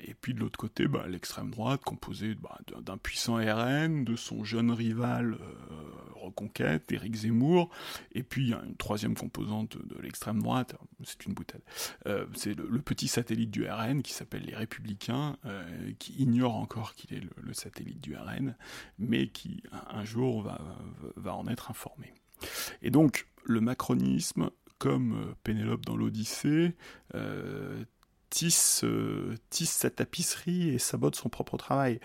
et puis de l'autre côté, bah, l'extrême droite, composée bah, d'un puissant RN, de son jeune rival Reconquête, Éric Zemmour, et puis il une troisième composante de l'extrême droite, c'est une boutade, c'est le, petit satellite du RN qui s'appelle les Républicains, qui ignore encore qu'il est le, satellite du RN, mais qui un, jour va, va en être informé. Et donc, le macronisme, comme euh, Pénélope dans l'Odyssée, euh, tisse, euh, tisse, sa tapisserie et sabote son propre travail.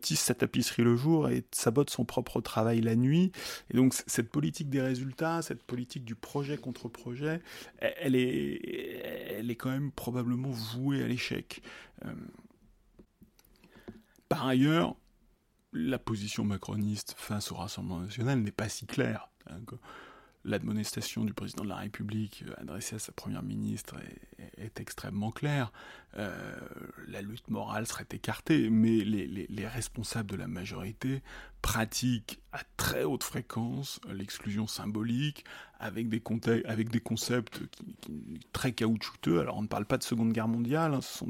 tisse sa tapisserie le jour et sabote son propre travail la nuit. Et donc cette politique des résultats, cette politique du projet contre projet, elle, est, elle est quand même probablement vouée à l'échec. par ailleurs, la position macroniste face au Rassemblement national n'est pas si claire. Hein, l'admonestation du président de la République adressée à sa première ministre est, extrêmement claire. Euh, la lutte morale serait écartée, mais les, responsables de la majorité pratiquent à très haute fréquence l'exclusion symbolique avec des, concepts très caoutchouteux. Alors on ne parle pas de Seconde Guerre mondiale, hein, ce sont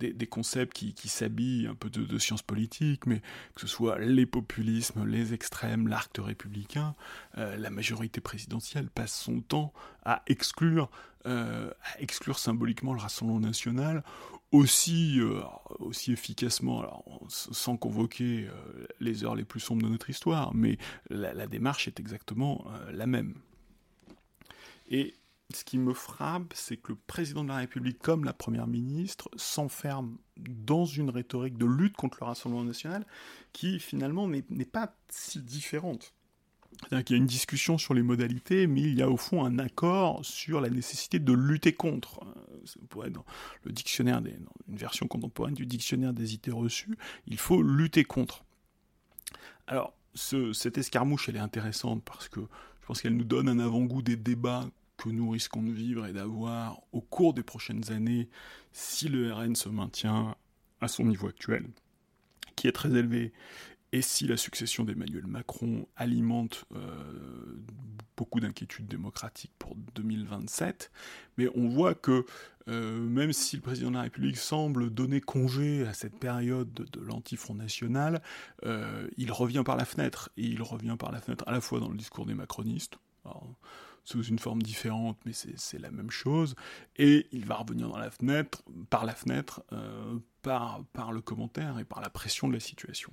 des, concepts qui, s'habillent un peu de, sciences politiques, mais que ce soit les populismes, les extrêmes, l'arc républicain, euh, la majorité présidentielle passe son temps à exclure euh, à exclure symboliquement le Rassemblement national aussi, euh, aussi efficacement, sans convoquer euh, les heures les plus sombres de notre histoire, mais la, démarche est exactement la même. Et ce qui me frappe, c'est que le président de la République, comme la première ministre, s'enferme dans une rhétorique de lutte contre le Rassemblement national qui finalement n'est pas si différente c'est-à-dire qu'il y a une discussion sur les modalités, mais il y a au fond un accord sur la nécessité de lutter contre. Euh, ça pourrait être dans le dictionnaire, une version contemporaine du dictionnaire des idées reçues, il faut lutter contre. Alors, cette escarmouche, elle est intéressante parce que je pense qu'elle nous donne un avant-goût des débats que nous risquons de vivre et d'avoir au cours des prochaines années si le RN se maintient à son niveau actuel, qui est très élevé, et si la succession d'Emmanuel Macron alimente euh, beaucoup d'inquiétudes démocratiques pour 2027, mais on voit que euh, même si le président de la République semble donner congé à cette période de, l'anti-front national, euh, il revient par la fenêtre, et il revient par la fenêtre à la fois dans le discours des macronistes, sous une forme différente, mais c'est la même chose, et il va revenir dans la fenêtre, par la fenêtre, par le commentaire et par la pression de la situation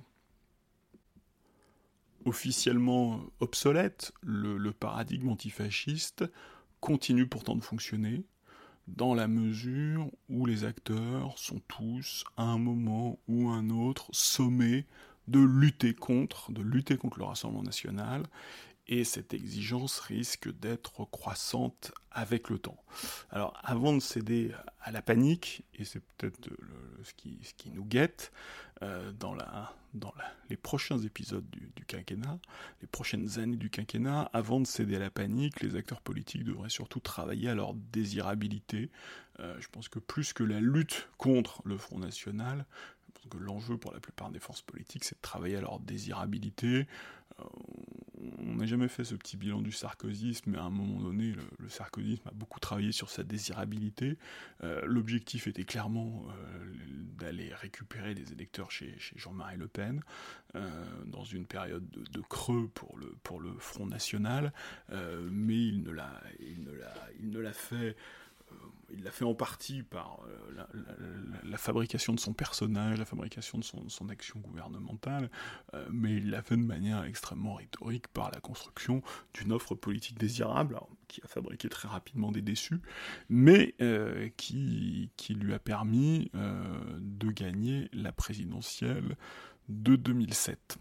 officiellement obsolète, le, paradigme antifasciste continue pourtant de fonctionner dans la mesure où les acteurs sont tous, à un moment ou un autre, sommés de lutter contre, de lutter contre le Rassemblement national, et cette exigence risque d'être croissante avec le temps. Alors avant de céder à la panique, et c'est peut-être ce qui, nous guette euh, dans, les prochains épisodes du, quinquennat, les prochaines années du quinquennat, avant de céder à la panique, les acteurs politiques devraient surtout travailler à leur désirabilité. Euh, je pense que plus que la lutte contre le Front National, que l'enjeu pour la plupart des forces politiques, c'est de travailler à leur désirabilité. Euh, on n'a jamais fait ce petit bilan du sarkozysme, mais à un moment donné, le, sarkozysme a beaucoup travaillé sur sa désirabilité. Euh, l'objectif était clairement euh, d'aller récupérer des électeurs chez, Jean-Marie Le Pen, dans une période de, creux pour le, pour le Front National, mais il ne l'a fait il l'a fait en partie par euh, la, fabrication de son personnage, la fabrication de son, action gouvernementale, euh, mais il l'a fait de manière extrêmement rhétorique par la construction d'une offre politique désirable, qui a fabriqué très rapidement des déçus, mais euh, qui, lui a permis de gagner la présidentielle de 2007.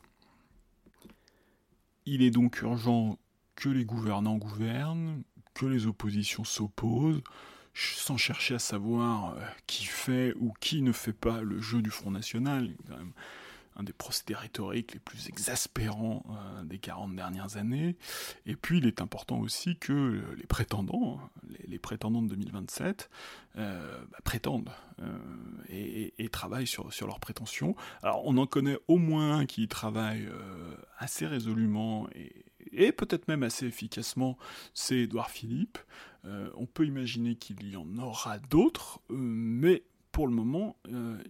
Il est donc urgent que les gouvernants gouvernent, que les oppositions s'opposent, sans chercher à savoir euh, qui fait ou qui ne fait pas le jeu du Front National, quand même un des procédés rhétoriques les plus exaspérants euh, des 40 dernières années. Et puis il est important aussi que les prétendants, les, prétendants de 2027, euh, bah, prétendent et, travaillent sur, sur leurs prétentions. Alors on en connaît au moins un qui travaille assez résolument et, et peut-être même assez efficacement, c'est Édouard Philippe. On peut imaginer qu'il y en aura d'autres, mais pour le moment,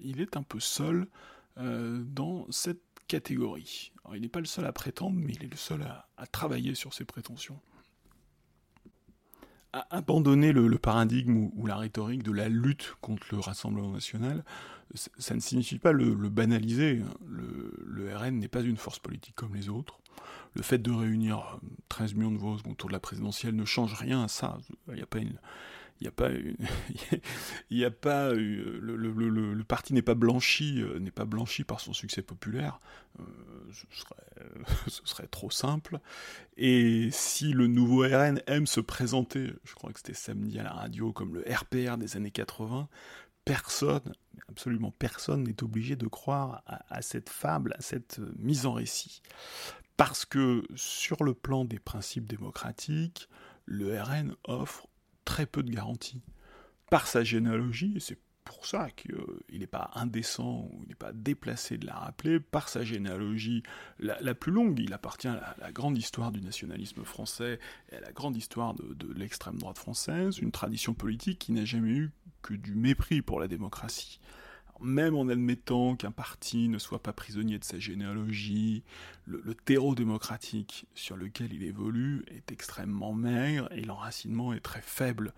il est un peu seul dans cette catégorie. il n'est pas le seul à prétendre, mais il est le seul à travailler sur ses prétentions abandonner le, paradigme ou, la rhétorique de la lutte contre le Rassemblement national, ça ne signifie pas le, banaliser. Le, RN n'est pas une force politique comme les autres. Le fait de réunir 13 millions de voix autour de la présidentielle ne change rien à ça. Il n'y a pas une, il n'y a pas, il y a pas, le, le, parti n'est pas blanchi, euh, n'est pas blanchi par son succès populaire. Euh, ce, serait, trop simple. Et si le nouveau RN aime se présenter, je crois que c'était samedi à la radio, comme le RPR des années 80, personne, absolument personne n'est obligé de croire à, cette fable, à cette mise en récit. Parce que sur le plan des principes démocratiques, le RN offre très peu de garanties. Par sa généalogie, et c'est pour ça qu'il n'est pas indécent ou il n'est pas déplacé de la rappeler, par sa généalogie la, plus longue, il appartient à la, grande histoire du nationalisme français et à la grande histoire de l'extrême droite française, une tradition politique qui n'a jamais eu que du mépris pour la démocratie même en admettant qu'un parti ne soit pas prisonnier de sa généalogie, le, terreau démocratique sur lequel il évolue est extrêmement maigre et l'enracinement est très faible.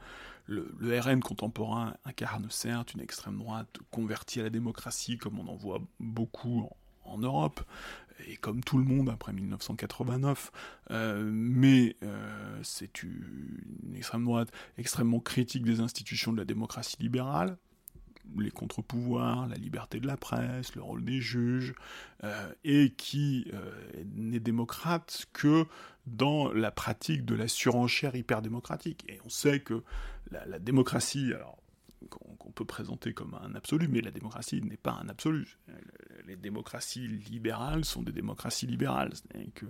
Le, RN contemporain incarne certes une extrême droite convertie à la démocratie, comme on en voit beaucoup en, Europe, et comme tout le monde après 1989, euh, mais euh, c'est une extrême droite extrêmement critique des institutions de la démocratie libérale, les contre-pouvoirs, la liberté de la presse, le rôle des juges, euh, et qui euh, n'est démocrate que dans la pratique de la surenchère hyper-démocratique. Et on sait que la, la démocratie, alors qu'on peut présenter comme un absolu, mais la démocratie n'est pas un absolu. Les démocraties libérales sont des démocraties libérales, c'est-à-dire que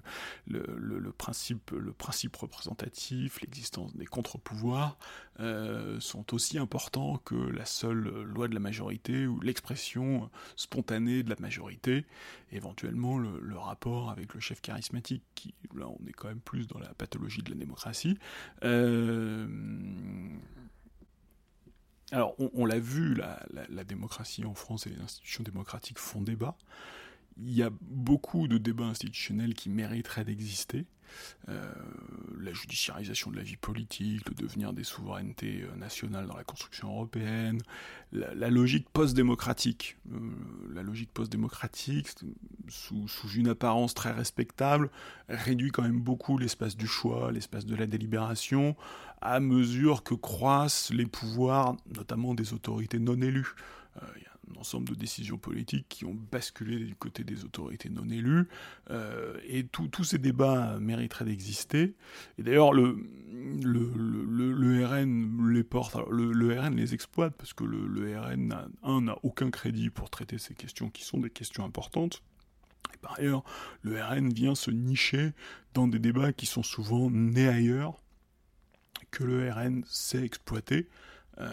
le, principe, le représentatif, l'existence des contre-pouvoirs euh, sont aussi importants que la seule loi de la majorité ou l'expression spontanée de la majorité, éventuellement le, rapport avec le chef charismatique, qui là on est quand même plus dans la pathologie de la démocratie. Euh, alors, on, l'a vu, la, démocratie en France et les institutions démocratiques font débat. Il y a beaucoup de débats institutionnels qui mériteraient d'exister. Euh, la judiciarisation de la vie politique, le devenir des souverainetés euh, nationales dans la construction européenne, la, logique post-démocratique. Euh, la logique post-démocratique, sous, sous, une apparence très respectable, réduit quand même beaucoup l'espace du choix, l'espace de la délibération, à mesure que croissent les pouvoirs, notamment des autorités non élues. Y a un ensemble de décisions politiques qui ont basculé du côté des autorités non élues, euh, et tous ces débats mériteraient d'exister. Et d'ailleurs, le, RN les porte, le, RN les exploite, parce que le, RN, un, n'a aucun crédit pour traiter ces questions qui sont des questions importantes. Et par ailleurs, le RN vient se nicher dans des débats qui sont souvent nés ailleurs, que le RN sait exploiter, euh,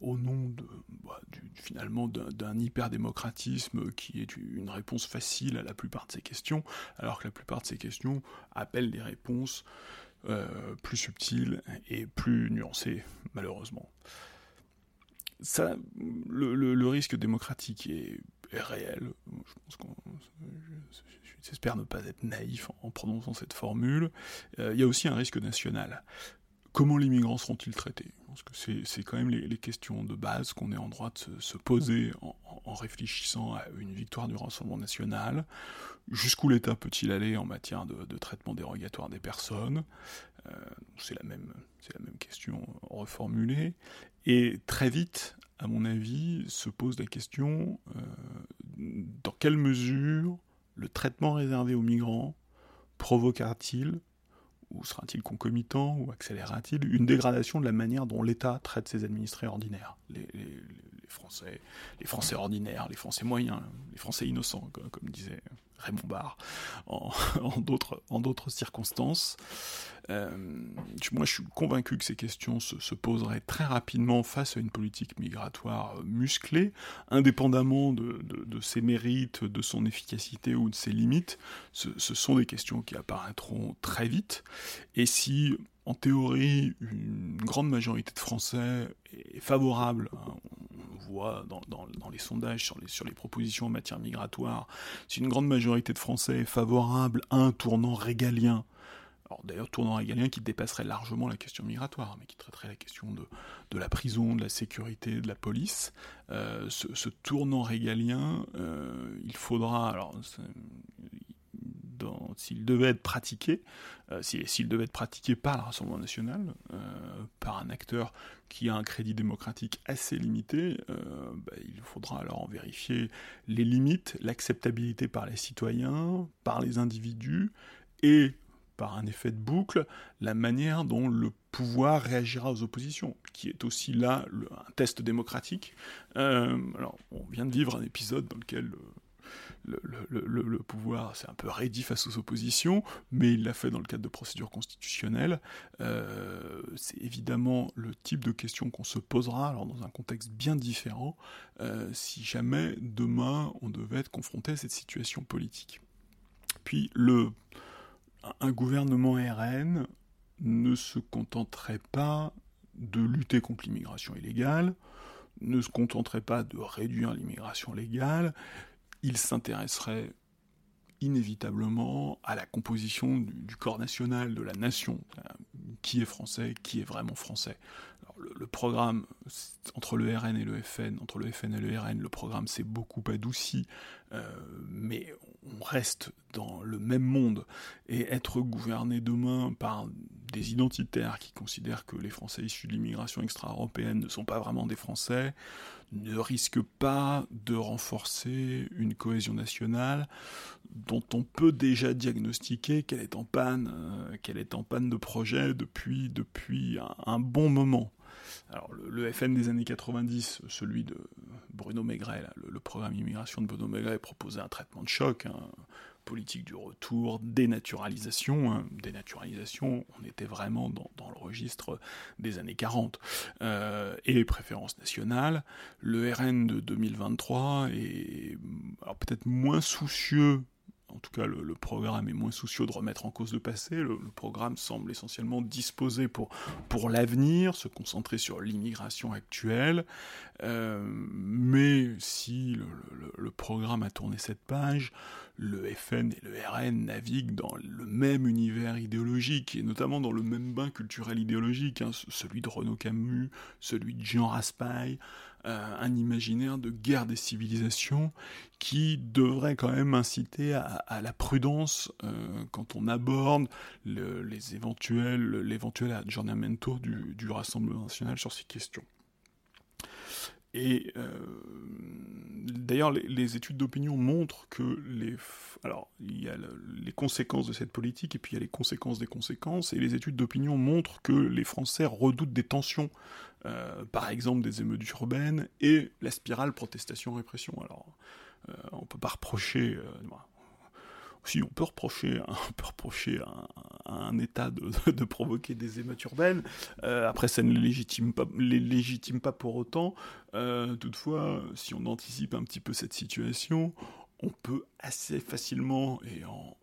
au nom de, bah, finalement d'un hyper-démocratisme qui est une réponse facile à la plupart de ces questions, alors que la plupart de ces questions appellent des réponses euh, plus subtiles et plus nuancées, malheureusement. Ça, le, risque démocratique est, réel. J'espère ne pas être naïf en, prononçant cette formule. Euh, il y a aussi un risque national. Comment les migrants seront-ils traités? Parce que c'est quand même les, questions de base qu'on est en droit de se, poser en, réfléchissant à une victoire du Rassemblement national. Jusqu'où l'État peut-il aller en matière de, traitement dérogatoire des personnes? Euh, C'est la, même, la même question reformulée. Et très vite, à mon avis, se pose la question euh, dans quelle mesure le traitement réservé aux migrants provoquera-t-il ou sera-t-il concomitant ou accélérera-t-il une dégradation de la manière dont l'État traite ses administrés ordinaires Français, les Français ordinaires, les Français moyens, les Français innocents, comme, disait Raymond Barre, en, en d'autres circonstances. Euh, moi, je suis convaincu que ces questions se, poseraient très rapidement face à une politique migratoire musclée, indépendamment de, ses mérites, de son efficacité ou de ses limites. Ce, ce, sont des questions qui apparaîtront très vite. Et si en théorie, une grande majorité de Français est favorable. Hein, on voit dans, les sondages sur les, propositions en matière migratoire, si une grande majorité de Français est favorable à un tournant régalien, alors d'ailleurs tournant régalien qui dépasserait largement la question migratoire, mais qui traiterait la question de, de la prison, de la sécurité, de la police, euh, ce, tournant régalien, euh, il faudra, alors s'il devait être pratiqué, euh, s'il devait être pratiqué par le Rassemblement national, euh, par un acteur qui a un crédit démocratique assez limité, euh, bah, il faudra alors en vérifier les limites, l'acceptabilité par les citoyens, par les individus, et par un effet de boucle, la manière dont le pouvoir réagira aux oppositions, qui est aussi là un test démocratique. alors, on vient de vivre un épisode dans lequel le, pouvoir s'est un peu raidi face aux oppositions, mais il l'a fait dans le cadre de procédures constitutionnelles. Euh, c'est évidemment le type de question qu'on se posera, alors dans un contexte bien différent, euh, si jamais demain on devait être confronté à cette situation politique. Puis le, un gouvernement RN ne se contenterait pas de lutter contre l'immigration illégale, ne se contenterait pas de réduire l'immigration légale, il s'intéresserait inévitablement à la composition du, corps national, de la nation, euh, qui est français, qui est vraiment français. le, programme entre le RN et le FN, entre le FN et le RN, le programme s'est beaucoup adouci, mais on reste dans le même monde et être gouverné demain par des identitaires qui considèrent que les Français issus de l'immigration extra-européenne ne sont pas vraiment des Français, ne risque pas de renforcer une cohésion nationale dont on peut déjà diagnostiquer qu'elle est en panne, euh, qu'elle est en panne de projet depuis, depuis un, bon moment. Alors le, FN des années 90, celui de Bruno Maigret, le, programme immigration de Bruno Maigret proposait un traitement de choc, hein, politique du retour, dénaturalisation. Hein. Dénaturalisation, on était vraiment dans, le registre des années 40. Euh, et préférences nationales. Le RN de 2023 est peut-être moins soucieux en tout cas le, programme est moins soucieux de remettre en cause le passé, le, programme semble essentiellement disposé pour, pour l'avenir, se concentrer sur l'immigration actuelle, euh, mais si le, programme a tourné cette page, le FN et le RN naviguent dans le même univers idéologique, et notamment dans le même bain culturel idéologique, hein, celui de Renaud Camus, celui de Jean Raspail, euh, un imaginaire de guerre des civilisations qui devrait quand même inciter à, la prudence euh, quand on aborde les éventuels, l'éventuel aggiornamento du, du Rassemblement national sur ces questions. Et euh, d'ailleurs, les, études d'opinion montrent que les, alors il y a les conséquences de cette politique et puis il y a les conséquences des conséquences. Et les études d'opinion montrent que les Français redoutent des tensions, euh, par exemple des émeutes urbaines et la spirale protestation-répression. Alors, euh, on peut pas reprocher, si on peut reprocher, peut reprocher un, État de, provoquer des émeutes urbaines. Euh, après, ça ne les légitime pas, les légitime pas pour autant. Euh, toutefois, si on anticipe un petit peu cette situation, on peut assez facilement et en,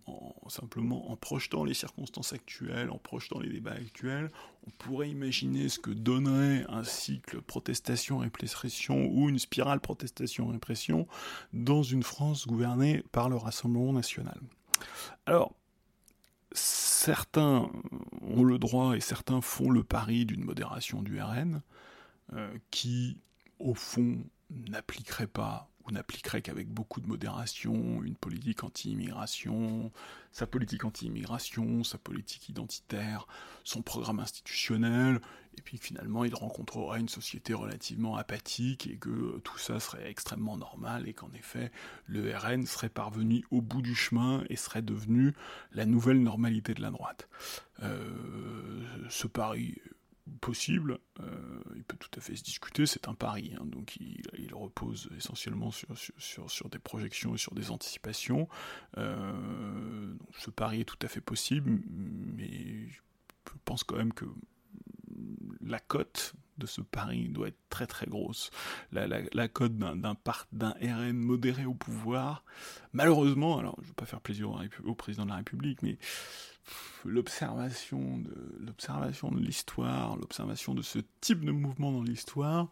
simplement en projetant les circonstances actuelles, en projetant les débats actuels, on pourrait imaginer ce que donnerait un cycle protestation-répression ou une spirale protestation-répression dans une France gouvernée par le Rassemblement national. Alors, certains ont le droit et certains font le pari d'une modération du RN euh, qui, au fond, n'appliquerait pas ou n'appliquerait qu'avec beaucoup de modération une politique anti-immigration, sa politique anti-immigration, sa politique identitaire, son programme institutionnel, et puis finalement il rencontrerait une société relativement apathique et que tout ça serait extrêmement normal et qu'en effet le RN serait parvenu au bout du chemin et serait devenu la nouvelle normalité de la droite. Euh, ce pari possible, euh, il peut tout à fait se discuter, c'est un pari, hein. donc il, repose essentiellement sur, sur, des projections et sur des anticipations. Euh, ce pari est tout à fait possible, mais je pense quand même que la cote de ce pari doit être très très grosse. La, la, cote d'un d'un RN modéré au pouvoir, malheureusement, alors je ne veux pas faire plaisir au, président de la République, mais l'observation de l'histoire, l'observation de ce type de mouvement dans l'histoire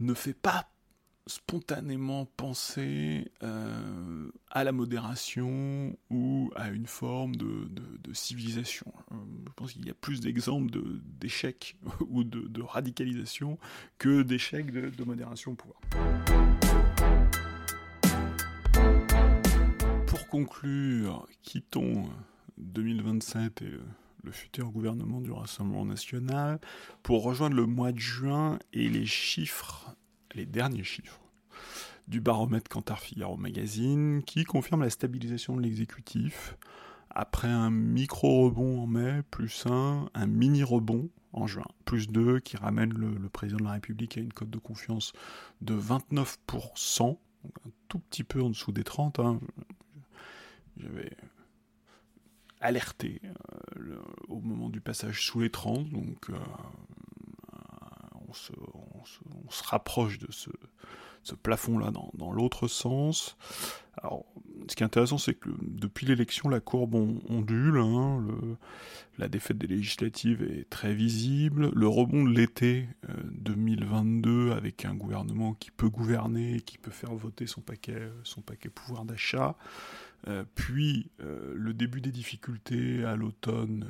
ne fait pas spontanément penser euh, à la modération ou à une forme de, civilisation. Euh, je pense qu'il y a plus d'exemples d'échecs ou de, radicalisation que d'échecs de, modération au pouvoir. Pour conclure, quittons 2027 et le futur gouvernement du Rassemblement national pour rejoindre le mois de juin et les chiffres les derniers chiffres du baromètre Cantar Figaro Magazine qui confirme la stabilisation de l'exécutif après un micro-rebond en mai, plus un, un mini-rebond en juin, plus deux, qui ramène le, président de la République à une cote de confiance de 29%, donc un tout petit peu en dessous des 30. Hein. J'avais alerté euh, au moment du passage sous les 30, donc euh, on se, rapproche de ce, plafond-là dans, l'autre sens. Alors, ce qui est intéressant, c'est que depuis l'élection, la courbe ondule. Hein, la défaite des législatives est très visible. Le rebond de l'été 2022 euh, avec un gouvernement qui peut gouverner, qui peut faire voter son paquet, son paquet pouvoir d'achat. Euh, puis euh, le début des difficultés à l'automne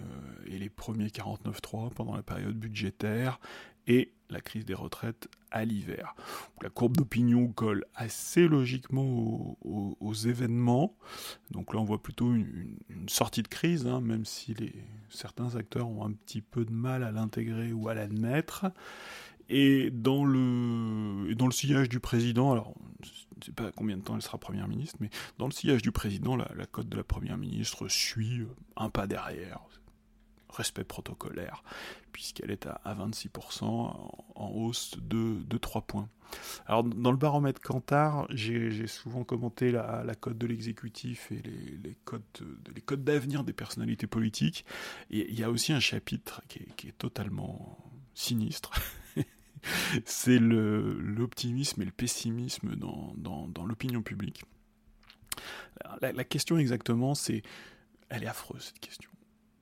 et les premiers 49.3 pendant la période budgétaire, et la crise des retraites à l'hiver. La courbe d'opinion colle assez logiquement aux, événements. Donc là, on voit plutôt une, sortie de crise, hein, même si certains acteurs ont un petit peu de mal à l'intégrer ou à l'admettre. Et dans le, dans le sillage du président, alors je ne sais pas combien de temps elle sera première ministre, mais dans le sillage du président, la, la cote de la première ministre suit un pas derrière respect protocolaire, puisqu'elle est à, 26% en, hausse de, de 3 points. Alors, dans le baromètre Kantar, j'ai souvent commenté la, la cote de l'exécutif et les, les, codes d'avenir des personnalités politiques. Il y a aussi un chapitre qui est, totalement sinistre. C'est l'optimisme et le pessimisme dans, l'opinion publique. La question exactement, c'est... Elle est affreuse, cette question.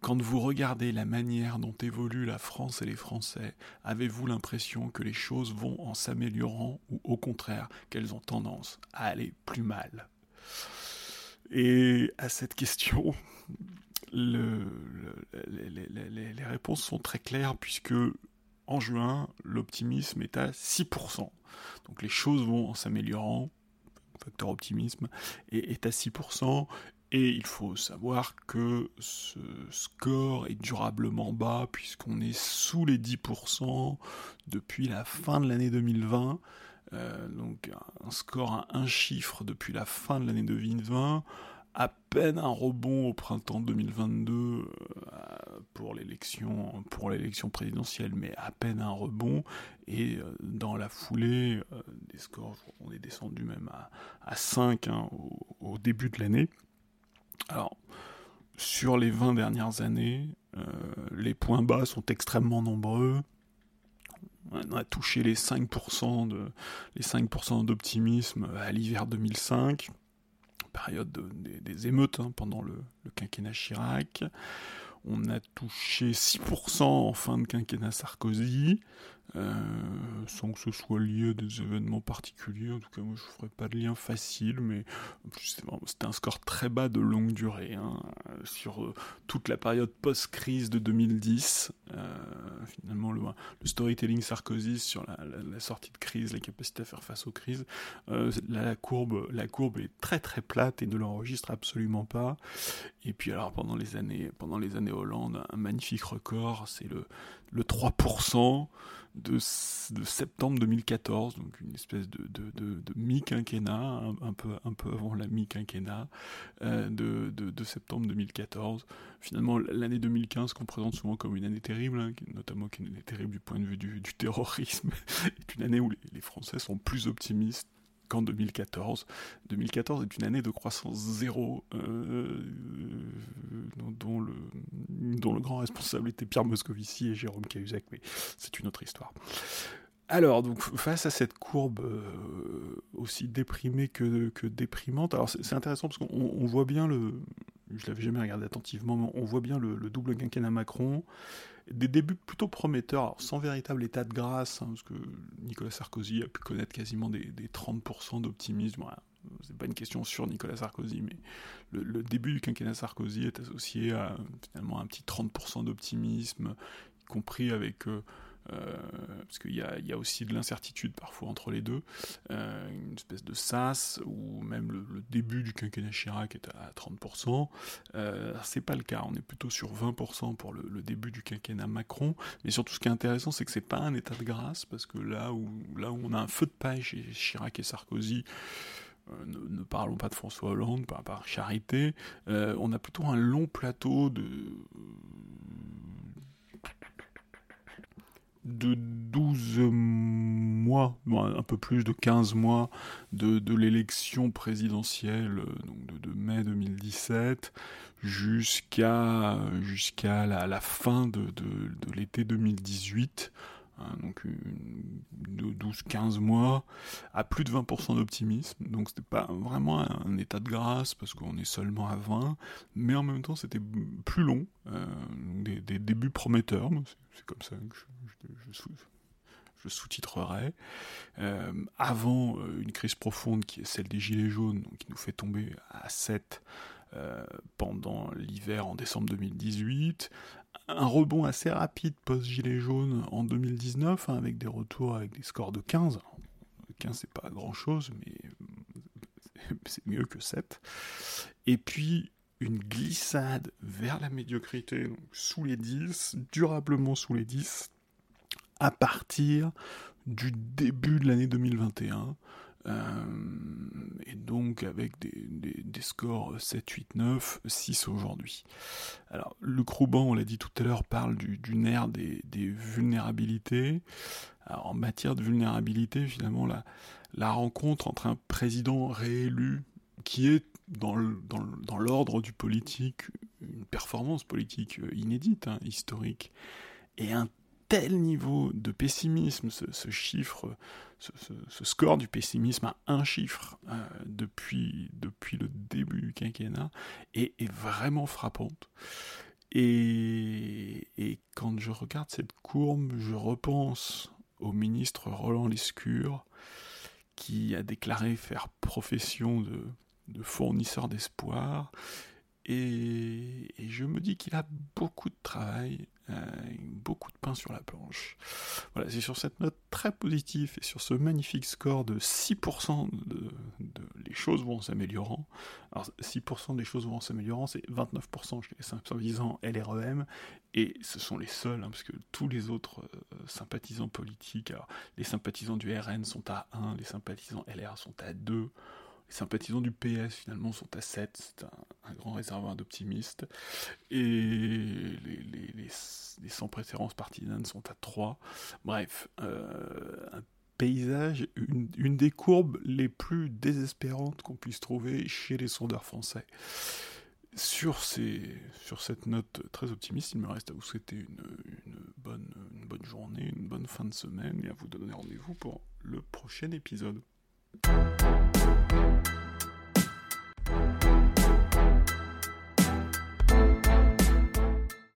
Quand vous regardez la manière dont évolue la France et les Français, avez-vous l'impression que les choses vont en s'améliorant ou au contraire qu'elles ont tendance à aller plus mal? Et à cette question, les, réponses sont très claires puisque en juin, l'optimisme est à 6%. Donc les choses vont en s'améliorant, facteur optimisme, est à 6%, et il faut savoir que ce score est durablement bas puisqu'on est sous les 10% depuis la fin de l'année 2020. Euh, donc un score à un chiffre depuis la fin de l'année 2020 à peine un rebond au printemps 2022 euh, pour l'élection pour l'élection présidentielle, mais à peine un rebond. Et euh, dans la foulée, des scores, on est descendu même à, 5 hein, au, début de l'année. Alors, sur les 20 dernières années, euh, les points bas sont extrêmement nombreux. On a touché les 5% de, les 5% d'optimisme à l'hiver 2005, période des, émeutes hein, pendant le, quinquennat Chirac. On a touché 6% en fin de quinquennat Sarkozy. Euh, sans que ce soit lié à des événements particuliers. En tout cas, moi, je ferai pas de lien facile, mais c'était un score très bas de longue durée. Hein, sur euh, toute la période post-crise de 2010, euh, finalement, le, storytelling Sarkozy sur la, sortie de crise, les capacités à faire face aux crises, la, courbe, la courbe est très très plate et ne l'enregistre absolument pas. Et puis alors, pendant les années, pendant les années Hollande, un magnifique record, c'est le, le 3% de, septembre 2014, donc une espèce de, mi-quinquennat, un, peu, un peu avant la mi-quinquennat euh, de, septembre 2014. Finalement, l'année 2015 qu'on présente souvent comme une année terrible, hein, notamment une année terrible du point de vue du, terrorisme, est une année où les, Français sont plus optimistes qu'en 2014. 2014 est une année de croissance zéro, dont, le, dont le grand responsable était Pierre Moscovici et Jérôme Cahuzac, mais c'est une autre histoire. Alors, donc, face à cette courbe aussi déprimée que, déprimante, alors c'est intéressant parce qu'on voit bien le, je l'avais jamais regardé attentivement, on voit bien le, double quinquennat Macron, des débuts plutôt prometteurs, sans véritable état de grâce, hein, parce que Nicolas Sarkozy a pu connaître quasiment des, 30% d'optimisme. c'est pas une question sur Nicolas Sarkozy, mais le, début du quinquennat Sarkozy est associé à finalement un petit 30% d'optimisme, y compris avec euh, parce qu'il y, a, aussi de l'incertitude parfois entre les deux, euh, une espèce de sas, ou même le, début du quinquennat Chirac est à 30%. Euh, c'est pas le cas, on est plutôt sur 20% pour le, début du quinquennat Macron. Mais surtout, ce qui est intéressant, c'est que c'est pas un état de grâce, parce que là où, là où on a un feu de paille chez Chirac et Sarkozy, euh, ne, parlons pas de François Hollande, par charité, on a plutôt un long plateau de de 12 mois, un peu plus de 15 mois de, l'élection présidentielle donc de, mai 2017 jusqu'à jusqu'à la, fin de, l'été 2018. Hein, donc de 12-15 mois, à plus de 20% d'optimisme, donc c'était pas vraiment un, état de grâce parce qu'on est seulement à 20, mais en même temps c'était plus long, euh, des, débuts prometteurs, c'est comme ça que je, sous-titrerai, euh, avant euh, une crise profonde qui est celle des Gilets jaunes, qui nous fait tomber à 7 pendant l'hiver en décembre 2018, un rebond assez rapide post-gilet jaune en 2019, hein, avec des retours avec des scores de 15. 15, c'est pas grand chose, mais c'est mieux que 7. Et puis, une glissade vers la médiocrité, sous les 10, durablement sous les 10, à partir du début de l'année 2021. Euh, et donc avec des, scores 7, 8, 9, 6 aujourd'hui. Alors le Crouban, on l'a dit tout à l'heure, parle du, nerf des, vulnérabilités. en matière de vulnérabilité, finalement, la, la rencontre entre un président réélu qui est dans l'ordre du politique, une performance politique inédite, hein, historique, et un tel niveau de pessimisme, ce, chiffre, ce, score du pessimisme à un chiffre euh, depuis, le début du quinquennat est, vraiment frappante. Et, quand je regarde cette courbe, je repense au ministre Roland Lescure qui a déclaré faire profession de fournisseur d'espoir. Et, je me dis qu'il a beaucoup de travail euh, beaucoup de pain sur la planche. Voilà, c'est sur cette note très positive et sur ce magnifique score de 6% de, les choses vont s'améliorant. Alors 6% des choses vont s'améliorant, c'est 29% chez les sympathisants LREM, et ce sont les seuls, hein, parce que tous les autres euh, sympathisants politiques, les sympathisants du RN sont à 1, les sympathisants LR sont à 2, les sympathisants du PS finalement sont à 7, c'est un, grand réservoir d'optimistes. Et les, sans préférence partisanes sont à 3. Bref, euh, un paysage, une, des courbes les plus désespérantes qu'on puisse trouver chez les sondeurs français. Sur, ces, sur cette note très optimiste, il me reste à vous souhaiter une bonne journée, une bonne fin de semaine et à vous donner rendez-vous pour le prochain épisode.